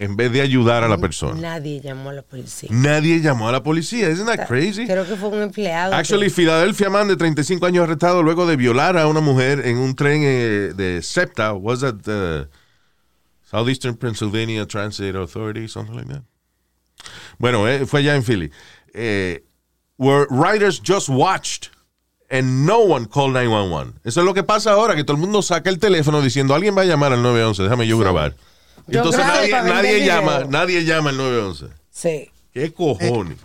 Speaker 1: en vez de ayudar a la persona.
Speaker 2: Nadie llamó a la policía.
Speaker 1: Nadie llamó a la policía. Isn't that crazy?
Speaker 2: Creo que fue un empleado.
Speaker 1: Actually,
Speaker 2: que-
Speaker 1: Philadelphia man de 35 años arrestado luego de violar a una mujer en un tren eh, de SEPTA. Was that the Southeastern Pennsylvania Transit Authority, something like that? Bueno, eh, fue allá en Philly. Eh, where riders just watched and no one called 911. Eso es lo que pasa ahora, que todo el mundo saca el teléfono diciendo, alguien va a llamar al 911, déjame yo grabar.
Speaker 2: Yo
Speaker 1: Entonces nadie, nadie llama, nadie llama al 911.
Speaker 2: Sí.
Speaker 1: ¿Qué cojones?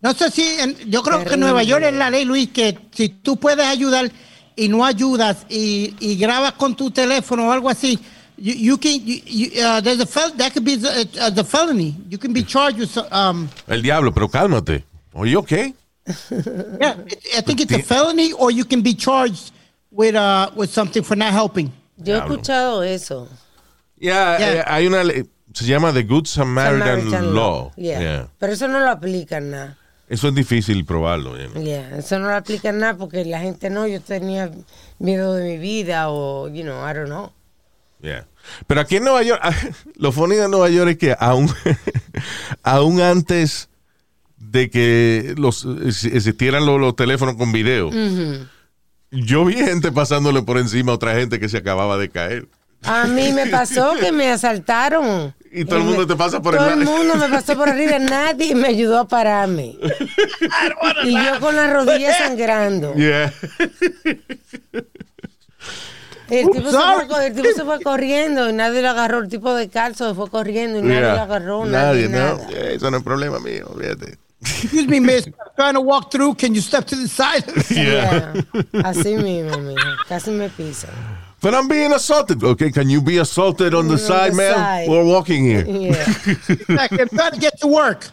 Speaker 4: No sé si, en- yo creo que en. Nueva York es la ley, Luis, que si tú puedes ayudar y no ayudas y, y grabas con tu teléfono o algo así, you, you can, you, you, uh, there's a fel- that could be a, a, felony. You can be charged with, um,
Speaker 1: El diablo, pero cálmate. Oye, ok.
Speaker 4: yeah, I think it's a felony or you can be charged with, uh, with something for not helping.
Speaker 2: Yo he escuchado eso.
Speaker 1: Ya,
Speaker 4: Yeah.
Speaker 1: eh, hay una ley, se llama The Good Samaritan,
Speaker 2: Samaritan
Speaker 1: Law.
Speaker 2: Yeah. Pero eso no lo aplican nada.
Speaker 1: Eso es difícil probarlo. you know.
Speaker 2: Eso no lo aplican nada porque la gente no, yo tenía miedo de mi vida o, you know, I don't know.
Speaker 1: Yeah. Pero aquí en Nueva York, lo funny de Nueva York es que aún, aún antes de que los existieran los, los teléfonos con video, yo vi gente pasándole por encima a otra gente que se acababa de caer.
Speaker 2: A mí me pasó que me asaltaron.
Speaker 1: Y todo el mundo
Speaker 2: me-
Speaker 1: te pasa por el
Speaker 2: Todo el mundo me pasó por arriba, nadie me ayudó a pararme. y yo con las rodillas sangrando.
Speaker 1: Yeah.
Speaker 2: El tipo, se fue, el tipo se fue corriendo y nadie lo agarró. El tipo de calzo se fue corriendo y nadie
Speaker 1: Yeah.
Speaker 2: lo agarró. Nadie,
Speaker 1: Nadie, ¿no?
Speaker 2: nada.
Speaker 1: Yeah, eso no es problema mío, fíjate.
Speaker 4: Excuse me, miss, I'm trying to walk through. Can you step to the side?
Speaker 2: Yeah. Así mismo, mija. Casi me pisan.
Speaker 1: But I'm being assaulted. Okay, can you be assaulted on the
Speaker 2: On
Speaker 1: side,
Speaker 2: the
Speaker 1: man?
Speaker 2: side.
Speaker 1: We're walking here.
Speaker 2: Yeah.
Speaker 4: I'm trying to get to work.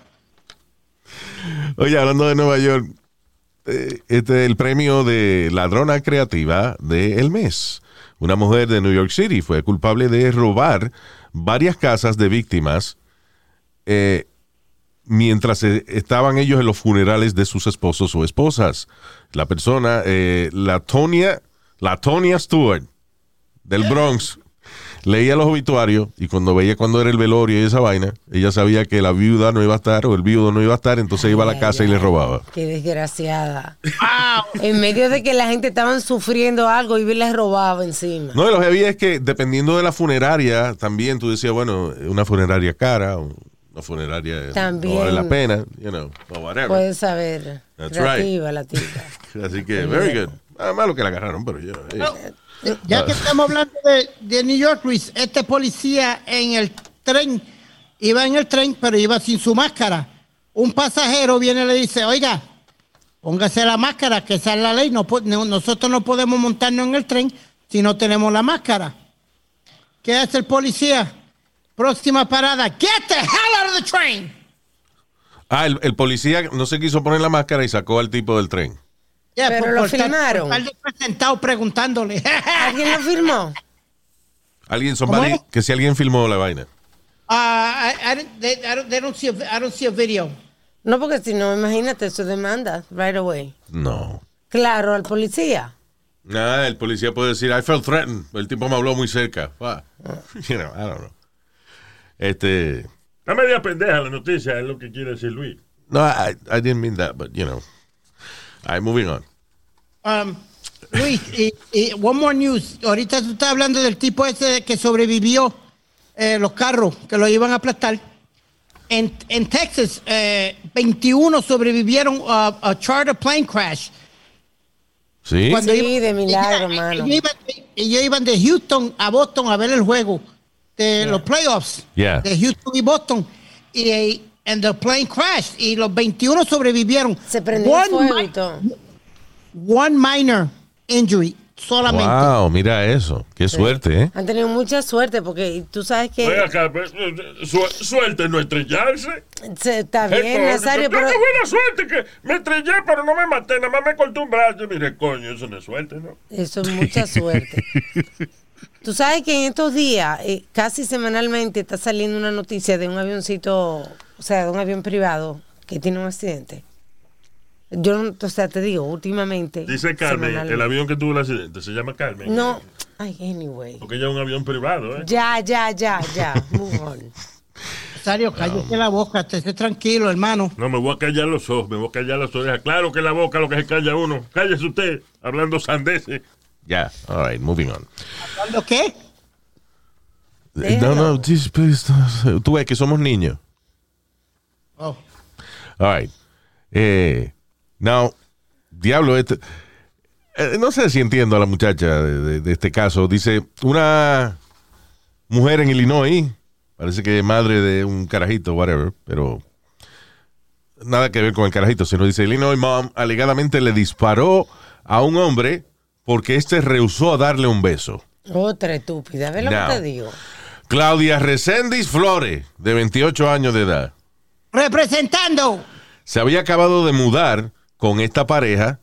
Speaker 1: Oye, hablando de Nueva York, eh, este es el premio de ladrona creativa del mes. Una mujer de New York City fue culpable de robar varias casas de víctimas eh, mientras eh, estaban ellos en los funerales de sus esposos o esposas. La persona, eh, la Tonya, la Tonya Stewart del Bronx, leía los obituarios y cuando veía cuando era el velorio y esa vaina, ella sabía que la viuda no iba a estar o el viudo no iba a estar, entonces iba a la
Speaker 2: Ay,
Speaker 1: casa
Speaker 2: ay,
Speaker 1: y le robaba.
Speaker 2: Qué desgraciada. En medio de que la gente estaban sufriendo algo y les robaba encima.
Speaker 1: No, y lo heavy es que dependiendo de la funeraria, también tú decías, bueno, una funeraria cara, una funeraria
Speaker 2: También.
Speaker 1: no vale la pena, you know, or whatever.
Speaker 2: Puedes saber.
Speaker 1: That's
Speaker 2: creativa la tita.
Speaker 1: Así que, very good. Nada malo que la agarraron, pero yo.
Speaker 4: Ya que estamos hablando de, New York, Luis, este policía en el tren, iba en el tren, pero iba sin su máscara. Un pasajero viene y le dice, oiga, póngase la máscara, que esa es la ley. No, nosotros no podemos montarnos en el tren si no tenemos la máscara. ¿Qué hace el policía? Próxima parada, get the hell out of the train.
Speaker 1: Ah, el policía no se quiso poner la máscara y sacó al tipo del tren.
Speaker 4: Ya,
Speaker 2: Pero
Speaker 4: por-
Speaker 2: lo
Speaker 4: por estar-
Speaker 2: filmaron.
Speaker 4: por estar de presentado preguntándole.
Speaker 2: ¿Alguien lo firmó?
Speaker 1: Alguien, somebody, que si alguien filmó la vaina.
Speaker 4: Uh, I, I, didn't- they, I, don't, they don't see a, I don't see a video.
Speaker 2: No, porque si no, imagínate, eso demanda right away.
Speaker 1: No.
Speaker 2: Claro, al policía.
Speaker 1: Nada, el policía puede decir, I felt threatened. El tipo me habló muy cerca. Fuck. You know, I don't know. Este.
Speaker 3: Está media pendeja la noticia, es lo que quiere decir Luis.
Speaker 1: No, I, I didn't mean that, but you know. All right, moving on.
Speaker 4: Um, Luis, y, y one more news. Ahorita tú estás hablando del tipo ese que sobrevivió eh, los carros que lo iban a aplastar. En, en Texas, eh, 21 sobrevivieron a, a charter plane crash.
Speaker 1: ¿Sí?
Speaker 4: Cuando
Speaker 2: Sí,
Speaker 4: iba-
Speaker 2: de milagro,
Speaker 4: ellos-
Speaker 2: mano.
Speaker 4: Ellos iban, ellos iban de Houston a Boston a ver el juego de los playoffs
Speaker 1: Yeah.
Speaker 4: de Houston y Boston. Y, eh, and the plane crashed y los 21 sobrevivieron.
Speaker 2: Se prendió
Speaker 4: One
Speaker 2: el fuego
Speaker 4: mi-
Speaker 2: y todo.
Speaker 4: One minor injury solamente.
Speaker 1: Wow, mira eso. Qué suerte, ¿eh?
Speaker 2: Han tenido mucha suerte porque tú sabes que
Speaker 3: Ven acá, pues, su- suerte no estrellarse.
Speaker 2: se- está bien,
Speaker 3: Eh,
Speaker 2: Nazario,
Speaker 3: pero
Speaker 2: pero
Speaker 3: qué buena suerte que me estrellé, pero no me maté, nada más me corté un brazo. Mire, coño, eso no es suerte, ¿no?
Speaker 2: eso es mucha suerte. Tú sabes que en estos días, eh, casi semanalmente, está saliendo una noticia de un avioncito, o sea, de un avión privado que tiene un accidente. Yo, no- o sea, te digo, últimamente.
Speaker 3: Dice Carmen, el avión que tuvo el accidente se llama Carmen.
Speaker 2: No, ay, anyway.
Speaker 3: Porque ya es un avión privado, ¿eh?
Speaker 2: Ya, ya, ya, ya. Move on.
Speaker 4: Rosario, cállese la boca, esté tranquilo, hermano.
Speaker 3: No, me voy a callar los ojos, me voy a callar las orejas. Claro que la boca lo que se calla uno. Cállese usted, hablando sandeces.
Speaker 1: Ya, all right, moving on.
Speaker 4: ¿Cuándo qué?
Speaker 1: No, no, just, please, tú ves que somos niños.
Speaker 4: Oh.
Speaker 1: All right. Eh, now, diablo, este, eh, no sé si entiendo a la muchacha de, de- de este caso. Dice, una mujer en Illinois, parece que madre de un carajito, whatever, pero nada que ver con el carajito, sino dice, Illinois mom alegadamente le disparó a un hombre porque este rehusó a darle un beso.
Speaker 2: Otra estúpida. ¿Ves lo que te digo?
Speaker 1: Claudia Recendis Flores, de 28 años de edad.
Speaker 4: Representando.
Speaker 1: se había acabado de mudar con esta pareja.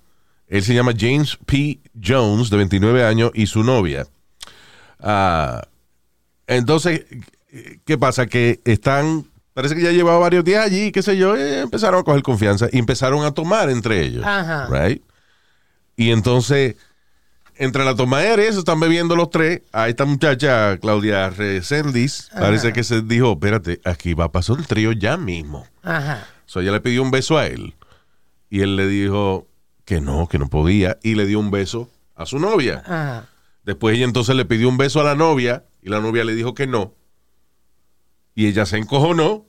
Speaker 1: Él se llama James P. Jones, de 29 años, y su novia. Ah, entonces, ¿qué pasa? Que están, parece que ya llevaba varios días allí, qué sé yo, eh, empezaron a coger confianza y empezaron a tomar entre ellos.
Speaker 2: Ajá.
Speaker 1: Right? Y entonces, entre la tomadera y eso, están bebiendo los tres. A esta muchacha, Claudia Recendis, parece que se dijo, espérate, aquí va a pasar el trío ya mismo.
Speaker 2: Ajá.
Speaker 1: O sea, ella le pidió un beso a él. Y él le dijo que no, que no podía. Y le dio un beso a su novia.
Speaker 2: Ajá.
Speaker 1: Después ella entonces le pidió un beso a la novia. Y la novia le dijo que no. Y ella se encojonó.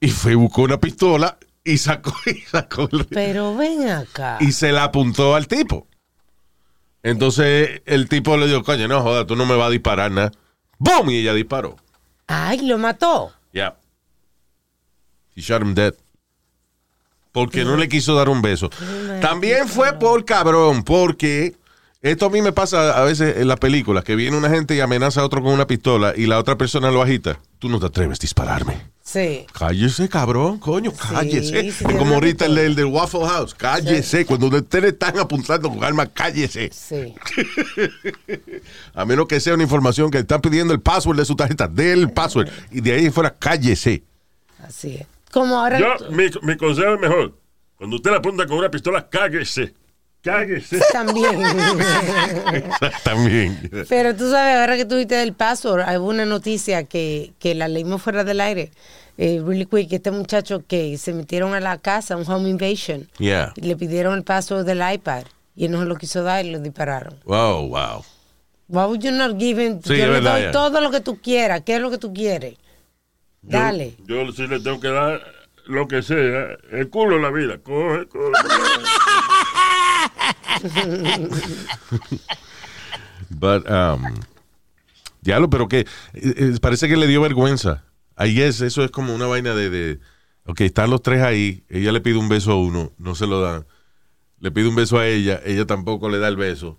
Speaker 1: Y fue y buscó una pistola. Y sacó, y sacó el-
Speaker 2: Pero ven acá.
Speaker 1: y se la apuntó al tipo. Entonces el tipo le dijo, coño, no joda, tú no me vas a disparar nada. ¡Boom! Y ella disparó.
Speaker 2: Ay, lo mató.
Speaker 1: Yeah. He shot him dead. Porque no le quiso dar un beso. También fue por cabrón, porque esto a mí me pasa a veces en las películas, que viene una gente y amenaza a otro con una pistola y la otra persona lo agita. Tú no te atreves a dispararme.
Speaker 2: Sí.
Speaker 1: Cállese, cabrón, coño, cállese.
Speaker 2: sí,
Speaker 1: Es como ahorita el
Speaker 2: pistola.
Speaker 1: del, del Waffle House. Cállese. Cuando ustedes le están apuntando con arma, cállese.
Speaker 2: Sí.
Speaker 1: A menos que sea una información que están pidiendo el password de su tarjeta, del password. Y de ahí fuera, cállese.
Speaker 2: Así es. Como ahora.
Speaker 3: Yo, mi, mi consejo es mejor. Cuando usted la apunta con una pistola, cáguese. Cáguese.
Speaker 2: También.
Speaker 1: También.
Speaker 2: Pero tú sabes, ahora que tuviste el password, hay una noticia que, que la leímos fuera del aire. Eh, really quick, este muchacho que se metieron a la casa, un home invasion,
Speaker 1: Yeah.
Speaker 2: y le pidieron el password del iPad y él no se lo quiso dar y lo dispararon.
Speaker 1: Wow, wow.
Speaker 2: Why would you not give him?
Speaker 1: Sí,
Speaker 2: yo le doy todo lo que tú quieras. ¿Qué es lo que tú quieres? Dale.
Speaker 3: Yo, sí le tengo que dar lo que sea. El culo la vida. Coge, coge.
Speaker 1: But, um, diablo, pero que eh, eh, parece que le dio vergüenza. Ahí es, eso es como una vaina de, de, ok, están los tres ahí, ella le pide un beso a uno, no se lo dan. Le pide un beso a ella, ella tampoco le da el beso.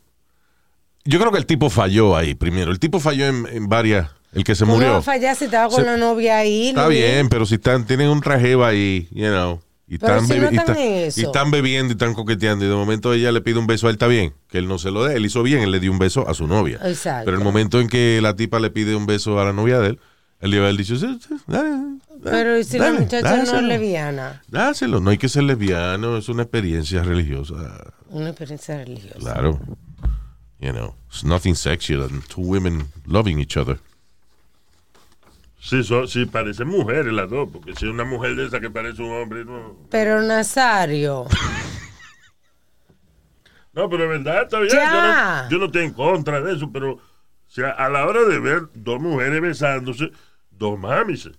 Speaker 1: Yo creo que el tipo falló ahí primero. El tipo falló en, en varias, el que se
Speaker 2: ¿Cómo va
Speaker 1: murió.
Speaker 2: a fallar si estaba con
Speaker 1: Se-
Speaker 2: la novia ahí?
Speaker 1: Está bien, pero si están, tienen un trajeo ahí, you know, Y están,
Speaker 2: si no
Speaker 1: y
Speaker 2: están
Speaker 1: y están bebiendo y están coqueteando. Y de momento ella le pide un beso a él, está bien, que él no se lo dé. Él hizo bien, él le dio un beso a su novia.
Speaker 2: Exacto.
Speaker 1: Pero el momento en que la tipa le pide un beso a la novia de él, él le va a haber dicho, sí, sí, dale, dale,
Speaker 2: Pero ¿y si
Speaker 1: dale,
Speaker 2: la muchacha no
Speaker 1: dáselo,
Speaker 2: es lesbiana?
Speaker 1: Dáselo, no hay que ser lesbiano, es una experiencia religiosa.
Speaker 2: Una experiencia religiosa.
Speaker 1: Claro. You know, it's nothing sexier than two women loving each other.
Speaker 3: Sí, sí, parecen mujeres las dos, porque si es una mujer de esa que parece un hombre, no.
Speaker 2: Pero Nazario,
Speaker 3: No, pero es verdad, está bien.
Speaker 2: Ya.
Speaker 3: Yo no, yo no estoy en contra de eso, pero o sea, a la hora de ver dos mujeres besándose, dos mamis.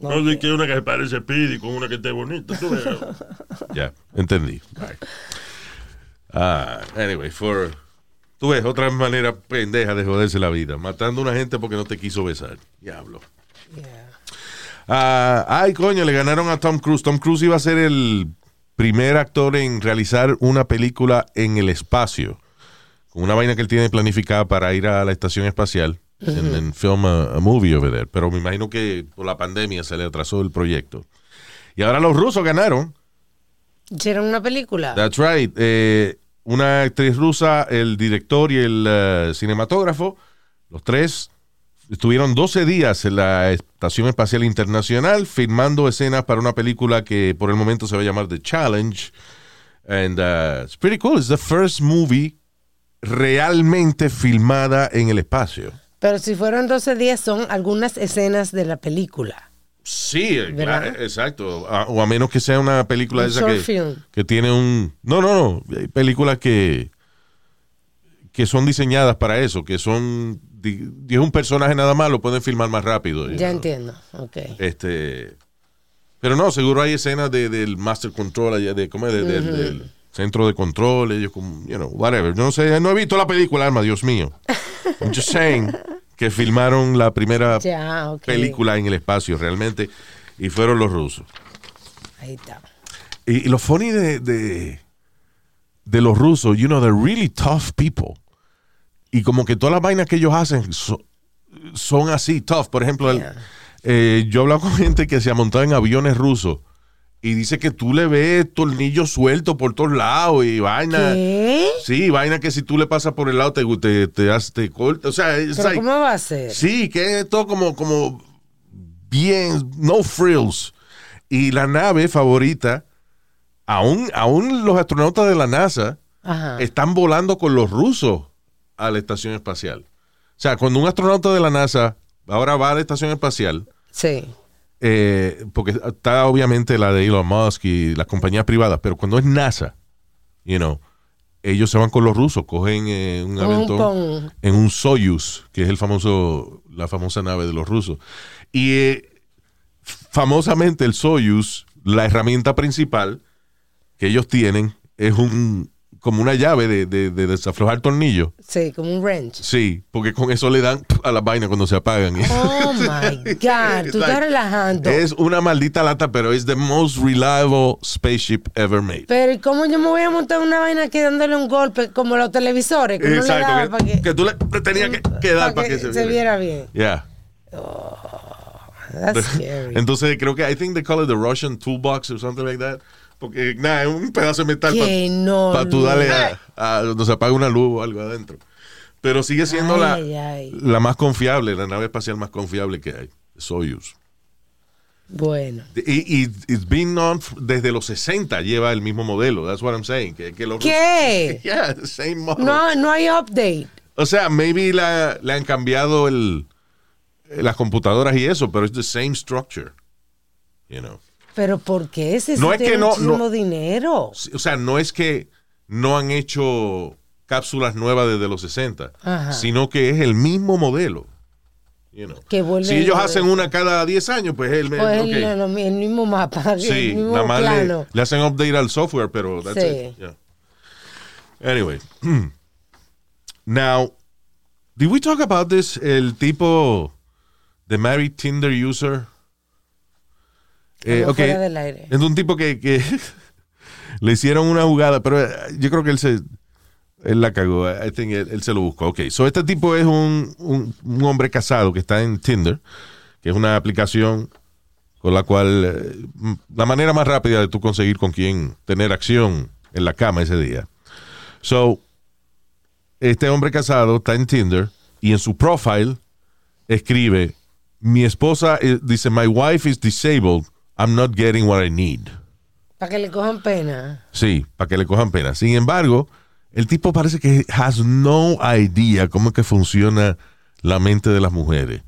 Speaker 3: No de que una que se parece a Speedy con una que esté bonita. Tú.
Speaker 1: Ya, entendí. Ah, anyway, for... Tú ves, otra manera pendeja de joderse la vida. Matando a una gente porque no te quiso besar. Diablo. Ah, ay, coño, le ganaron a Tom Cruise. Tom Cruise iba a ser el primer actor en realizar una película en el espacio. Con una vaina que él tiene planificada para ir a la estación espacial. En, en film a, a movie over there. Pero me imagino que por la pandemia se le atrasó el proyecto. Y ahora los rusos ganaron.
Speaker 2: hicieron una película.
Speaker 1: That's right. Eh, una actriz rusa, el director y el eh, cinematógrafo, los tres estuvieron 12 días en la Estación Espacial Internacional filmando escenas para una película que por el momento se va a llamar The Challenge. And uh, it's pretty cool. It's the first movie realmente filmada en el espacio.
Speaker 2: Pero si fueron 12 días, son algunas escenas de la película.
Speaker 1: Sí, eh, exacto. A- o a menos que sea una película
Speaker 2: Un
Speaker 1: esa
Speaker 2: short
Speaker 1: que,
Speaker 2: film.
Speaker 1: que tiene un... No, no, no. Hay películas que, que son diseñadas para eso, que son... es un personaje nada más, lo pueden filmar más rápido.
Speaker 2: Ya entiendo. Ok.
Speaker 1: Este... Pero no, seguro hay escenas de- del Master Control, allá de, ¿cómo es? De- del- del centro de control, ellos como, you know, whatever. Yo no sé, no he visto la película, Alma, Dios mío. I'm just saying que filmaron la primera película en el espacio realmente y fueron los rusos.
Speaker 2: Ahí está.
Speaker 1: Y, y lo funny de, de, de los rusos, you know, they're really tough people. Y como que todas las vainas que ellos hacen so- son así, tough. Por ejemplo, el- eh, yo he hablado con gente que se ha montado en aviones rusos y dice que tú le ves tornillos sueltos por todos lados y vaina.
Speaker 2: ¿Qué?
Speaker 1: Sí, vaina que si tú le pasas por el lado te, te, te, hace- te corta. O sea, es
Speaker 2: ¿Pero
Speaker 1: like-
Speaker 2: cómo va a ser?
Speaker 1: Sí, que es todo como, como bien, no frills. Y la nave favorita, aún, aún los astronautas de la NASA
Speaker 2: Ajá.
Speaker 1: están volando con los rusos a la estación espacial. O sea, cuando un astronauta de la NASA ahora va a la estación espacial,
Speaker 2: Sí.
Speaker 1: Eh, porque está obviamente la de Elon Musk y las compañías privadas, pero cuando es NASA, you know, ellos se van con los rusos, cogen eh, un aventón en un Soyuz, que es el famoso, la famosa nave de los rusos. Y eh, famosamente el Soyuz, la herramienta principal que ellos tienen es un como una llave de, de- de desaflojar tornillos.
Speaker 2: Sí, como un wrench.
Speaker 1: Sí, porque con eso le dan a las vainas cuando se apagan.
Speaker 2: Oh my God. Tú estás
Speaker 1: Like,
Speaker 2: relajando.
Speaker 1: Es una maldita lata, pero es the most reliable spaceship ever made.
Speaker 2: Pero ¿y cómo yo me voy a montar una vaina aquí dándole un golpe como los televisores? Que le
Speaker 1: Exacto,
Speaker 2: para
Speaker 1: que,
Speaker 2: que,
Speaker 1: que tú le le tenías que, que dar para que, se,
Speaker 2: viera bien.
Speaker 1: Yeah.
Speaker 2: That's scary.
Speaker 1: Entonces creo que I think they call it the Russian toolbox or something like that. Porque nada, es un pedazo de metal para tú
Speaker 2: no.
Speaker 1: darle a, a donde se apaga una luz o algo adentro. Pero sigue siendo
Speaker 2: Ay,
Speaker 1: la,
Speaker 2: ay,
Speaker 1: la más confiable, la nave espacial más confiable que hay. Soyuz.
Speaker 2: Bueno.
Speaker 1: Y, y it's been on f- desde los 60 lleva el mismo modelo. That's what I'm saying. Que, que los
Speaker 2: ¿Qué?
Speaker 1: Yeah, the same model.
Speaker 2: No, no hay update.
Speaker 1: O sea, maybe la, le han cambiado el, las computadoras y eso, pero es the same structure. You know.
Speaker 2: Pero ¿por qué? Ese
Speaker 1: No es que no-
Speaker 2: dinero.
Speaker 1: O sea, no es que no han hecho cápsulas nuevas desde los 60,
Speaker 2: Ajá.
Speaker 1: sino que es el mismo modelo. You know.
Speaker 2: Que
Speaker 1: si ellos hacen una cada 10 años, pues el,
Speaker 2: Pues el, el- el mismo mapa,
Speaker 1: Sí,
Speaker 2: el mismo
Speaker 1: nada más le, hacen update al software, pero that's
Speaker 2: Sí.
Speaker 1: it. Yeah. Anyway. Now, did we talk about this? El tipo de married Tinder user. Eh,
Speaker 2: Como
Speaker 1: ok.
Speaker 2: fuera del aire.
Speaker 1: Es un tipo que, que le hicieron una jugada, pero eh, yo creo que él se él la cagó. I think él, él se lo buscó. Ok, so este tipo es un, un, un hombre casado que está en Tinder, que es una aplicación con la cual, eh, la manera más rápida de tú conseguir con quién tener acción en la cama ese día. So, este hombre casado está en Tinder y en su profile escribe, mi esposa dice, my wife is disabled, I'm not getting what I need.
Speaker 2: Para que le cojan pena.
Speaker 1: Sí, para que le cojan pena. Sin embargo, el tipo parece que has no idea cómo es que funciona la mente de las mujeres.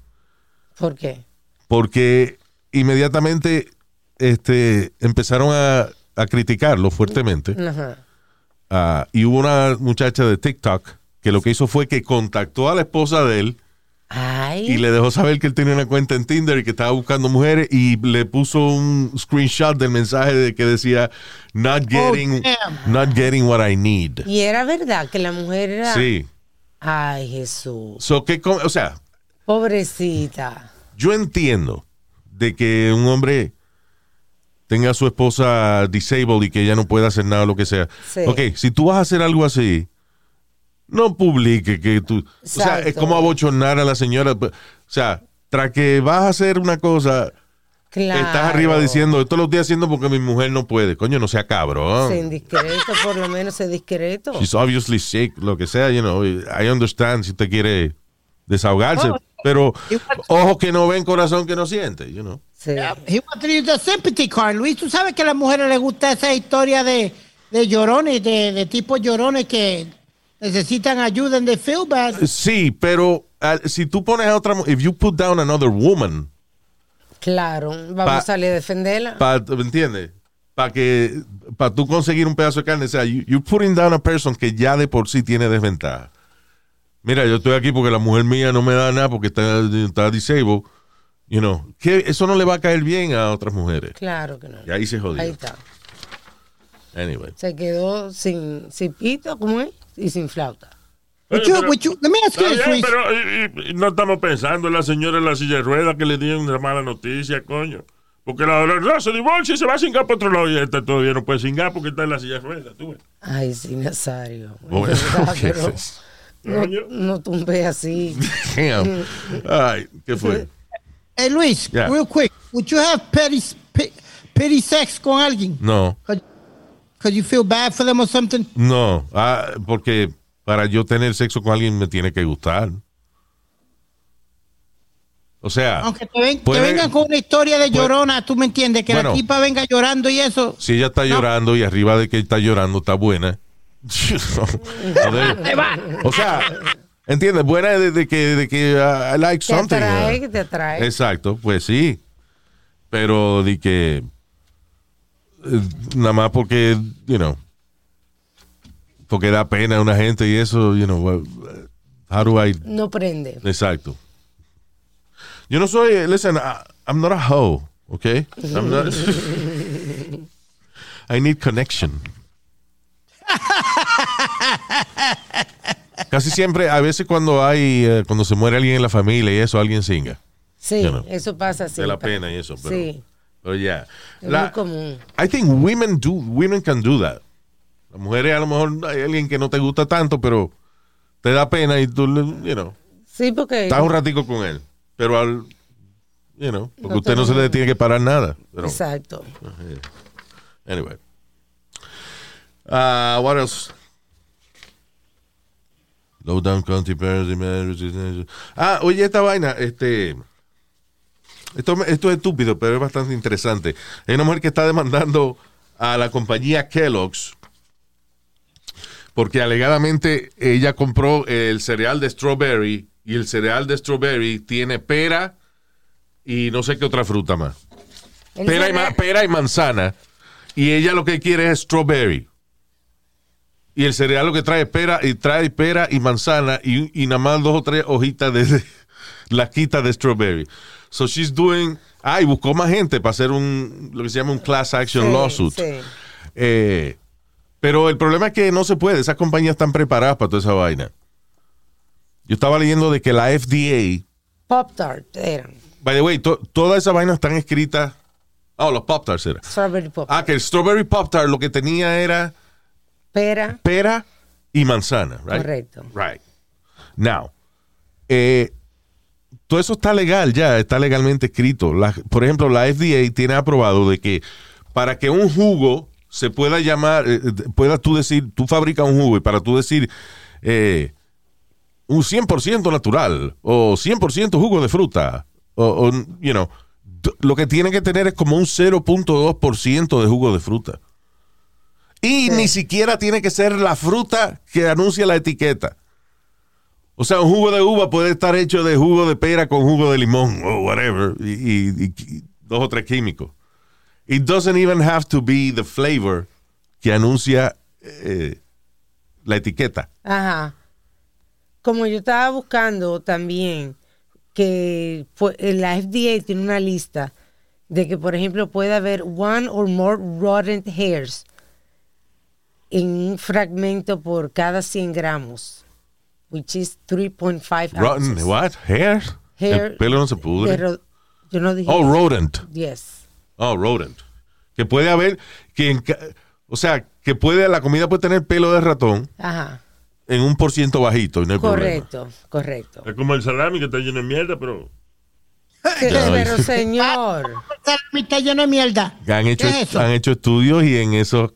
Speaker 2: ¿Por qué?
Speaker 1: Porque inmediatamente este, empezaron a, a criticarlo fuertemente.
Speaker 2: Ajá.
Speaker 1: Ah, y hubo una muchacha de TikTok que lo que hizo fue que contactó a la esposa de él
Speaker 2: Ay.
Speaker 1: y le dejó saber que él tenía una cuenta en Tinder y que estaba buscando mujeres y le puso un screenshot del mensaje de que decía not getting
Speaker 4: damn.
Speaker 1: not getting what I need.
Speaker 2: Y era verdad que la mujer era.
Speaker 1: Sí.
Speaker 2: Ay, Jesús.
Speaker 1: So, o sea,
Speaker 2: Pobrecita.
Speaker 1: yo entiendo de que un hombre tenga a su esposa disabled y que ella no pueda hacer nada, lo que sea.
Speaker 2: Sí.
Speaker 1: Ok, si tú vas a hacer algo así, no publique que tú... O sea, es
Speaker 2: Exacto.
Speaker 1: como abochornar a la señora. O sea, tras que vas a hacer una cosa,
Speaker 2: Claro.
Speaker 1: estás arriba diciendo, esto lo estoy haciendo porque mi mujer no puede. Coño, no sea cabrón.
Speaker 2: Sé discreto, por lo menos sé discreto.
Speaker 1: She's obviously sick, lo que sea, you know. I understand si usted quiere desahogarse,
Speaker 4: Oh,
Speaker 1: pero ojo que no ven, corazón que no siente, you know.
Speaker 2: Sí.
Speaker 4: He wanted to use the sympathy card. Luis, tú sabes que a las mujeres les gusta esa historia de, de llorones, de, de tipos llorones que necesitan ayuda and they feel bad.
Speaker 1: Sí, pero ah, si tú pones a otra, if you put down another woman,
Speaker 2: Claro. Vamos
Speaker 1: Pa-
Speaker 2: a salir a defenderla.
Speaker 1: pa, ¿me entiendes? Para que, para tú conseguir un pedazo de carne, o sea, you, you're putting down a person que ya de por sí tiene desventaja. Mira, yo estoy aquí porque la mujer mía no me da nada porque está, está disabled, you know. Que eso no le va a caer bien a otras mujeres.
Speaker 2: Claro que no.
Speaker 1: Y ahí se jodió.
Speaker 2: Ahí está.
Speaker 1: Anyway.
Speaker 2: Se quedó sin, sin pito, ¿cómo es? Y sin flauta.
Speaker 4: Would you- would you- let me ask you
Speaker 3: Está
Speaker 4: this,
Speaker 3: bien,
Speaker 4: Luis.
Speaker 3: pero y- y no estamos pensando en la señora en la silla de ruedas que le dieron una mala noticia, coño. Porque la la- se divorcia y se va a cingar por otro lado y esta todavía no puede cingar porque está en la silla de ruedas, tú ves.
Speaker 2: Ay, sí, Nazario.
Speaker 1: Bueno, ¿qué
Speaker 2: pero
Speaker 1: es?
Speaker 2: no, no tumbe así.
Speaker 1: Damn. Ay, ¿qué fue?
Speaker 4: Hey, Luis,
Speaker 1: Yeah.
Speaker 4: real quick. Would you have petty, pe- petty sex con alguien?
Speaker 1: No,
Speaker 4: Because you feel bad for them or something?
Speaker 1: no. Ah, porque para yo tener sexo con alguien me tiene que gustar. O sea,
Speaker 4: Aunque te, ven- te vengan con una historia de
Speaker 1: puede-
Speaker 4: llorona, tú me entiendes, que
Speaker 1: Bueno.
Speaker 4: la tipa venga llorando y eso.
Speaker 1: si ella está llorando y arriba de que está llorando está buena. O sea, ¿entiendes? Buena de, de que, de que uh, I like
Speaker 2: Te
Speaker 1: something.
Speaker 2: atrae,
Speaker 1: uh,
Speaker 2: que te atrae.
Speaker 1: Exacto, pues sí. Pero de que nada más porque, you know, porque da pena a una gente y eso, you know, uh, how do I
Speaker 2: No prende.
Speaker 1: Exacto. Yo no soy, listen, I, I'm not a hoe, okay? I'm not I need connection. Casi siempre, a veces cuando hay, eh, cuando se muere alguien en la familia y eso, alguien singa.
Speaker 2: Sí,
Speaker 1: You know,
Speaker 2: eso pasa así.
Speaker 1: de la pena y eso, pero,
Speaker 2: Sí,
Speaker 1: pero ya.
Speaker 2: es
Speaker 1: La-
Speaker 2: muy común.
Speaker 1: I think women do, women can do that. Las mujeres a lo mejor hay alguien que no te gusta tanto, pero te da pena y tú, you know,
Speaker 2: Sí, porque...
Speaker 1: estás un ratico con él, pero al, you know, porque
Speaker 2: No
Speaker 1: usted no se le tiene que parar nada. Pero,
Speaker 2: Exacto.
Speaker 1: anyway. Uh, what else? Low down country parents. Ah, oye, esta vaina, este. Esto, esto es estúpido, pero es bastante interesante. Hay una mujer que está demandando a la compañía Kellogg's porque alegadamente ella compró el cereal de strawberry y el cereal de strawberry tiene pera y no sé qué otra fruta más. Pera y,
Speaker 2: cereal-
Speaker 1: ma- pera y manzana. Y ella lo que quiere es strawberry. Y el cereal lo que trae es pera y trae pera y manzana y, y nada más dos o tres hojitas de, de la quita de strawberry. So she's doing. Ah, y buscó más gente para hacer un lo que se llama un class action
Speaker 2: Sí,
Speaker 1: lawsuit.
Speaker 2: sí.
Speaker 1: Eh, pero el problema es que no se puede. Esas compañías están preparadas para toda esa vaina. Yo estaba leyendo de que la FDA,
Speaker 2: Pop-Tart eran.
Speaker 1: by the way, to- todas esas vainas están escritas. Oh, los Pop Tarts era.
Speaker 2: Strawberry Pop.
Speaker 1: Ah, que el Strawberry Pop Tart lo que tenía era
Speaker 2: Pera.
Speaker 1: pera y manzana, right?
Speaker 2: Correcto.
Speaker 1: Right. Now, eh, todo eso está legal ya, está legalmente escrito. La- por ejemplo, la FDA tiene aprobado de que para que un jugo se pueda llamar, eh, eh, puedas tú decir, tú fabricas un jugo y para tú decir eh, un 100% natural o 100% jugo de fruta o, o, you know, lo que tiene que tener es como un 0.2% de jugo de fruta. Y ni siquiera tiene que ser la fruta que anuncia la etiqueta. O sea, un jugo de uva puede estar hecho de jugo de pera con jugo de limón o whatever. Y, dos o tres químicos. It doesn't even have to be the flavor que anuncia eh, la etiqueta.
Speaker 2: Ajá. Como yo estaba buscando también que la FDA tiene una lista de que, por ejemplo, puede haber one or more rodent hairs en un fragmento por cada 100 gramos, which is 3.5
Speaker 1: Rotten,
Speaker 2: ounces.
Speaker 1: what? Hair?
Speaker 2: Hair
Speaker 1: El pelo no se pudre.
Speaker 2: de ro- yo no dije.
Speaker 1: Oh, rodent.
Speaker 2: Yes.
Speaker 1: Oh, rodent. Que puede haber, que en o sea, que puede, la comida puede tener pelo de ratón
Speaker 2: Ajá.
Speaker 1: en un por ciento bajito y no hay problema.
Speaker 2: Correcto, correcto.
Speaker 3: Es como el salami que está lleno de mierda, pero.
Speaker 2: Pero señor,
Speaker 4: Esta mitad llena de mierda.
Speaker 1: Han hecho, han hecho estudios y en esos,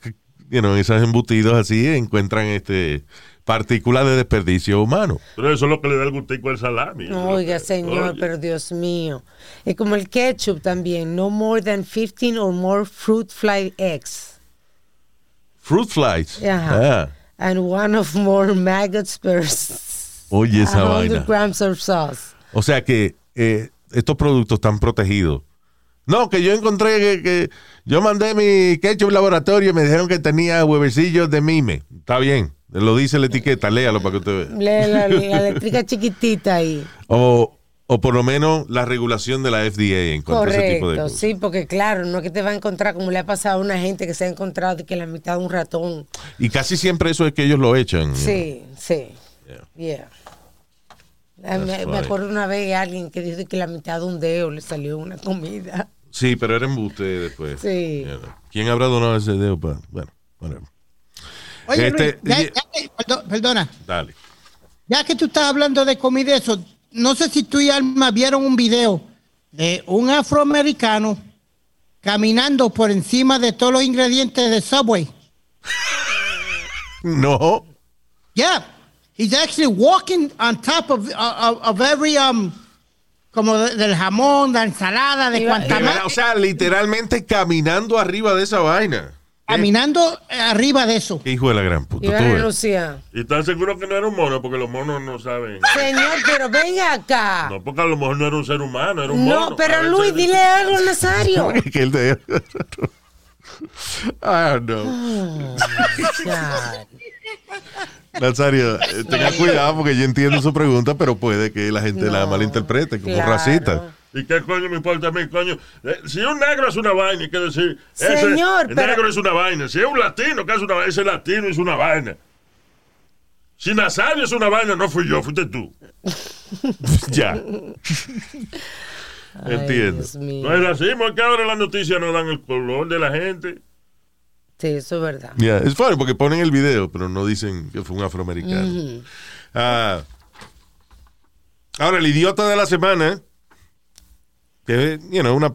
Speaker 1: you know, en esos embutidos así encuentran este partículas de desperdicio humano.
Speaker 3: Pero eso es lo que le da el gustico al salami.
Speaker 2: no, oiga señor,
Speaker 3: Oye.
Speaker 2: pero Dios mío. Es como el ketchup también, no more than 15 or more fruit fly eggs.
Speaker 1: Fruit flies.
Speaker 2: Ajá.
Speaker 1: Ah,
Speaker 2: And one of more maggots per
Speaker 1: oye esa
Speaker 2: 100
Speaker 1: vaina.
Speaker 2: grams of sauce.
Speaker 1: O sea que eh, estos productos están protegidos. No, que yo encontré que, que yo mandé mi ketchup laboratorio y me dijeron que tenía huevecillos de mime. Está bien, lo dice la etiqueta, léalo para que usted vea.
Speaker 2: Lee la, la eléctrica chiquitita ahí.
Speaker 1: O, o por lo menos la regulación de la FDA en cuanto a ese tipo de
Speaker 2: Correcto,
Speaker 1: cosas.
Speaker 2: sí, porque claro, no es que te va a encontrar como le ha pasado a una gente que se ha encontrado de que la mitad de un ratón.
Speaker 1: Y casi siempre eso es que ellos lo echan.
Speaker 2: Sí, sí.
Speaker 1: Yeah.
Speaker 2: Yeah. Ah, Me, me acuerdo una vez alguien que dijo que la mitad de un dedo le salió una comida.
Speaker 1: Sí, pero era embuste después.
Speaker 2: Sí.
Speaker 1: ¿Quién habrá donado ese dedo para.? Bueno, whatever.
Speaker 4: Oye,
Speaker 1: Este,
Speaker 4: Luis, ya-
Speaker 1: y-
Speaker 4: ya que- perdo- perdona.
Speaker 1: Dale.
Speaker 4: Ya que tú estás hablando de comida, eso, no sé si tú y Alma vieron un video de un afroamericano caminando por encima de todos los ingredientes de Subway.
Speaker 1: No.
Speaker 4: Yeah, he's actually walking on top of, of, of every, um, como de- del jamón, la ensalada, de cuanta
Speaker 1: De
Speaker 4: más,
Speaker 1: o sea, literalmente caminando arriba de esa vaina.
Speaker 4: caminando arriba de eso.
Speaker 1: Qué hijo de la gran puta.
Speaker 2: Iba
Speaker 1: tú
Speaker 2: a
Speaker 1: ves.
Speaker 2: renunciar.
Speaker 3: ¿Y están seguros que no era un mono? Porque los monos no saben.
Speaker 2: Señor, pero venga acá.
Speaker 3: No, porque a lo mejor no era un ser humano, era un
Speaker 2: No,
Speaker 3: mono. A
Speaker 2: pero Luis, dile algo, Nazario.
Speaker 1: que el de. I don't know.
Speaker 2: God.
Speaker 1: Nazario, eh, tenga cuidado porque yo entiendo su pregunta, pero puede que la gente la malinterprete como
Speaker 2: claro.
Speaker 1: racista.
Speaker 3: ¿Y qué coño me importa a mí, coño? Eh, si un negro es una vaina, hay que decir. ese
Speaker 2: Señor, pero-
Speaker 3: negro es una vaina. Si es un latino, que es una vaina, ese latino es una vaina. Si Nazario es una vaina, no fui yo, fuiste tú.
Speaker 1: ya. Entiendo.
Speaker 3: No es racismo, es que ahora las noticias no dan el color de la gente.
Speaker 2: Sí, eso es verdad.
Speaker 1: Yeah, es funny porque ponen el video, pero no dicen que fue un afroamericano. Ah, ahora, el idiota de la semana, que you know, una,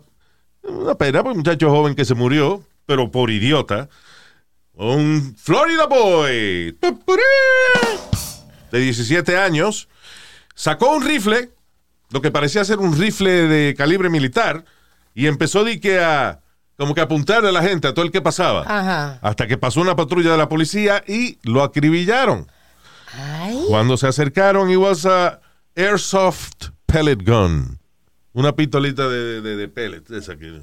Speaker 1: una pena, pues un muchacho joven que se murió, pero por idiota. Un Florida Boy de 17 años sacó un rifle, lo que parecía ser un rifle de calibre militar, y empezó di que a como que apuntarle a la gente, a todo el que pasaba.
Speaker 2: Ajá.
Speaker 1: Hasta que pasó una patrulla de la policía y lo acribillaron.
Speaker 2: Ay,
Speaker 1: Cuando se acercaron, it was a airsoft pellet gun. Una pistolita de, de, de pellet, esa que...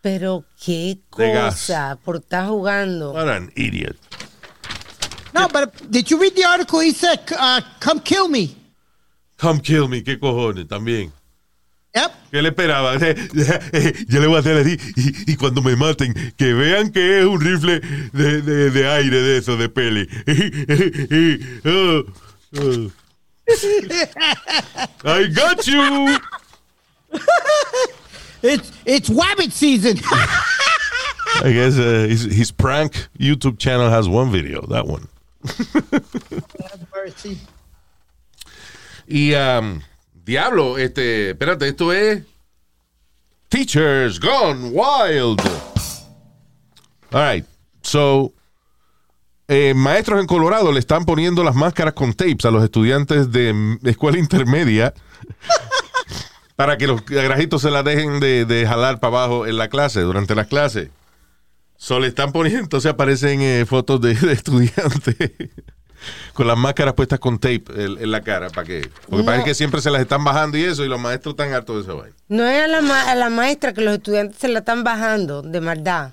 Speaker 2: pero qué
Speaker 1: De gas.
Speaker 2: cosa por estar jugando.
Speaker 1: What an idiot.
Speaker 4: No, but did you read the article? He said, uh, "Come kill me."
Speaker 1: Come kill me, qué cojones, también.
Speaker 4: Yep.
Speaker 1: ¿Qué le esperaba? Yo le voy a hacer así y, y cuando me maten, que vean que es un rifle de, de, de aire de eso, de pele. Oh, oh. I got you.
Speaker 4: It's it's wabbit season.
Speaker 1: I guess uh, his, his prank YouTube channel has one video, that one.
Speaker 4: Mercy.
Speaker 1: Y um, Diablo, este, espérate, esto es Teachers Gone Wild. All right, so eh, maestros en Colorado le están poniendo las máscaras con tapes a los estudiantes de escuela intermedia para que los grajitos se la dejen de, jalar para abajo en la clase, durante las clases. So le están poniendo, entonces aparecen eh, fotos de estudiantes con las máscaras puestas con tape en, la cara para que porque
Speaker 2: No.
Speaker 1: parece que siempre se las están bajando y eso y los maestros están hartos de esa vaina.
Speaker 2: No es a la, ma- a la maestra que los estudiantes se la están bajando de maldad.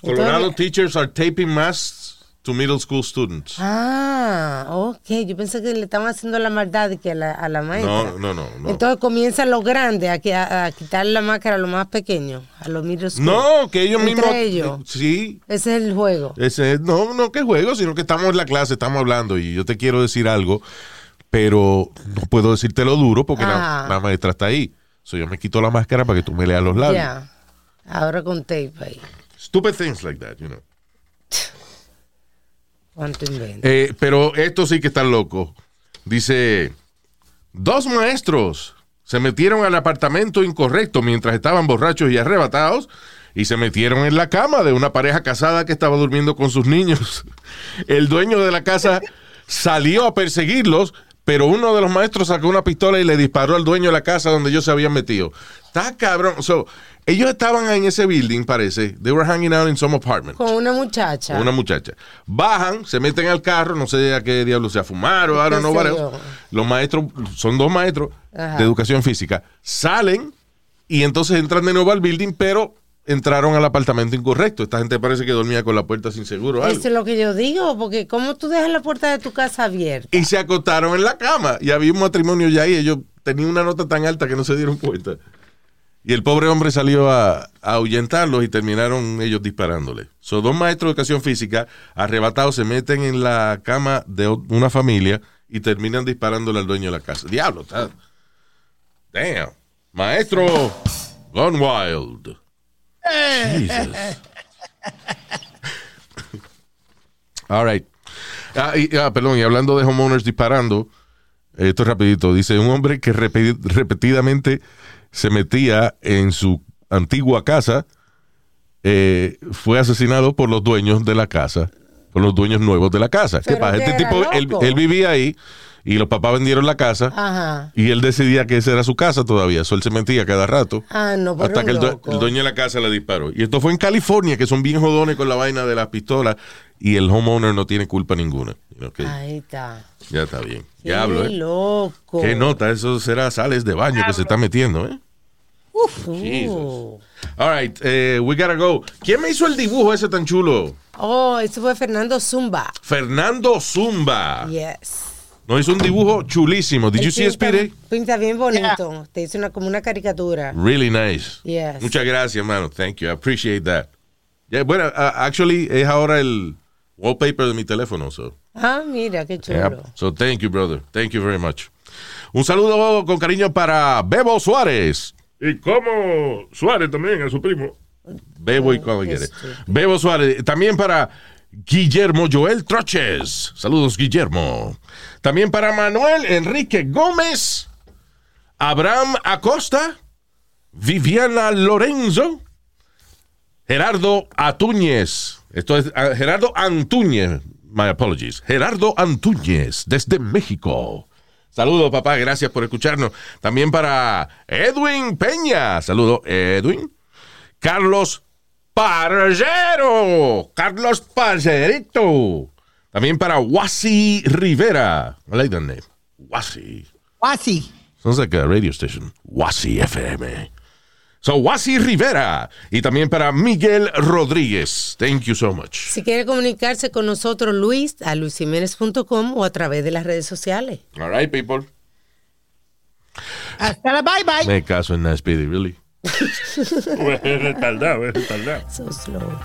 Speaker 1: Colorado
Speaker 2: Entonces-
Speaker 1: teachers are taping masks to middle school students.
Speaker 2: Ah, ok. Yo pensé que le estaban haciendo la maldad que a la, a la maestra.
Speaker 1: No, no, no, no.
Speaker 2: Entonces comienzan los grandes a, qui- a, a quitar la máscara a los más pequeños, a los middle school.
Speaker 1: No, que ellos
Speaker 2: Entre
Speaker 1: mismos.
Speaker 2: ellos.
Speaker 1: Sí.
Speaker 2: Ese es el juego.
Speaker 1: Ese, no, no que juego, sino que estamos en la clase, estamos hablando y yo te quiero decir algo, pero no puedo decírtelo duro porque la,
Speaker 2: Ah.
Speaker 1: la maestra está ahí. So yo me quito la máscara para que tú me leas los labios.
Speaker 2: Ya. Ahora con tape ahí.
Speaker 1: Stupid things like that, you know. Eh, pero esto sí que está loco. Dice, dos maestros se metieron al apartamento incorrecto mientras estaban borrachos y arrebatados y se metieron en la cama de una pareja casada que estaba durmiendo con sus niños. El dueño de la casa salió a perseguirlos, pero uno de los maestros sacó una pistola y le disparó al dueño de la casa donde ellos se habían metido. Está cabrón. So, ellos estaban en ese building, parece. They were hanging out in some apartment
Speaker 2: Con una muchacha.
Speaker 1: con una muchacha. Bajan, se meten al carro, no sé a qué diablo sea, fumar o I don't know
Speaker 2: ¿Qué
Speaker 1: what
Speaker 2: sé
Speaker 1: else.
Speaker 2: yo?
Speaker 1: Los maestros, son dos maestros
Speaker 2: Ajá.
Speaker 1: de educación física, salen y entonces entran de nuevo al building, pero entraron al apartamento incorrecto. Esta gente parece que dormía con la puerta sin seguro. algo.
Speaker 2: Eso es lo que yo digo, porque ¿cómo tú dejas la puerta de tu casa abierta?
Speaker 1: Y se acostaron en la cama. Y había un matrimonio ya ahí. Ellos tenían una nota tan alta que no se dieron cuenta. Y el pobre hombre salió a, a ahuyentarlos y terminaron ellos disparándole. Son dos maestros de educación física arrebatados se meten en la cama de una familia y terminan disparándole al dueño de la casa. Diablo, está. Damn. Maestro Gone Wild. Jesus. All right. Ah, y- ah, perdón, y hablando de homeowners disparando, esto es rapidito. Dice, un hombre que repe- repetidamente se metía en su antigua casa eh, fue asesinado por los dueños de la casa, por los dueños nuevos de la casa. ¿Qué pasa? Este tipo, él vivía ahí y los papás vendieron la casa
Speaker 2: Ajá.
Speaker 1: y él decidía que esa era su casa todavía. So, él se metía cada rato.
Speaker 2: Ah, no, pero
Speaker 1: Hasta que el, el dueño de la casa le disparó. Y esto fue en California, que son bien jodones con la vaina de las pistolas. Y el homeowner no tiene culpa ninguna.
Speaker 2: Ahí está.
Speaker 1: Ya está bien.
Speaker 2: Qué
Speaker 1: Diablo, ¿eh?
Speaker 2: loco.
Speaker 1: ¿Qué nota? Eso será sales de baño que se está metiendo, ¿eh?
Speaker 2: Uh.
Speaker 1: Jesus. All right, eh, we gotta go. ¿Quién me hizo el dibujo ese tan chulo?
Speaker 2: Oh, ese fue Fernando Zumba.
Speaker 1: Fernando Zumba.
Speaker 2: Yes.
Speaker 1: Nos hizo un dibujo chulísimo. Did you see it,
Speaker 2: pinta-
Speaker 1: Speedy?
Speaker 2: Pinta bien bonito. Te hizo una, como una caricatura.
Speaker 1: Really nice.
Speaker 2: Yes.
Speaker 1: Muchas gracias, mano. Thank you. I appreciate that. Yeah, bueno, uh, actually es ahora el wallpaper de mi teléfono. So.
Speaker 2: Ah, mira, qué chulo.
Speaker 1: Yeah. So thank you, brother. Thank you very much. Un saludo con cariño para Bebo Suárez.
Speaker 3: Y como Suárez también, a su primo.
Speaker 1: Bebo y cuando quiere. Bebo Suárez. También para Guillermo Joel Troches. Saludos, Guillermo. También para Manuel Enrique Gómez. Abraham Acosta. Viviana Lorenzo. Gerardo Atúñez. Esto es ah, Gerardo Antúñez. My apologies. Gerardo Antúñez, desde México. Saludos, papá. Gracias por escucharnos. También para Edwin Peña. Saludos, Edwin. Carlos Parcero. Carlos Parcerito. También para Wasi Rivera. I like that name. Wasi.
Speaker 4: Así.
Speaker 1: Sounds like a radio station. Wasi FM. So, Wasi Rivera. Y también para Miguel Rodríguez. Thank you so much.
Speaker 2: Si quiere comunicarse con nosotros, Luis, a luisiménez.com o a través de las redes sociales.
Speaker 1: All right, people.
Speaker 4: Hasta la bye bye.
Speaker 1: Me caso en Speedy, really.
Speaker 2: So slow.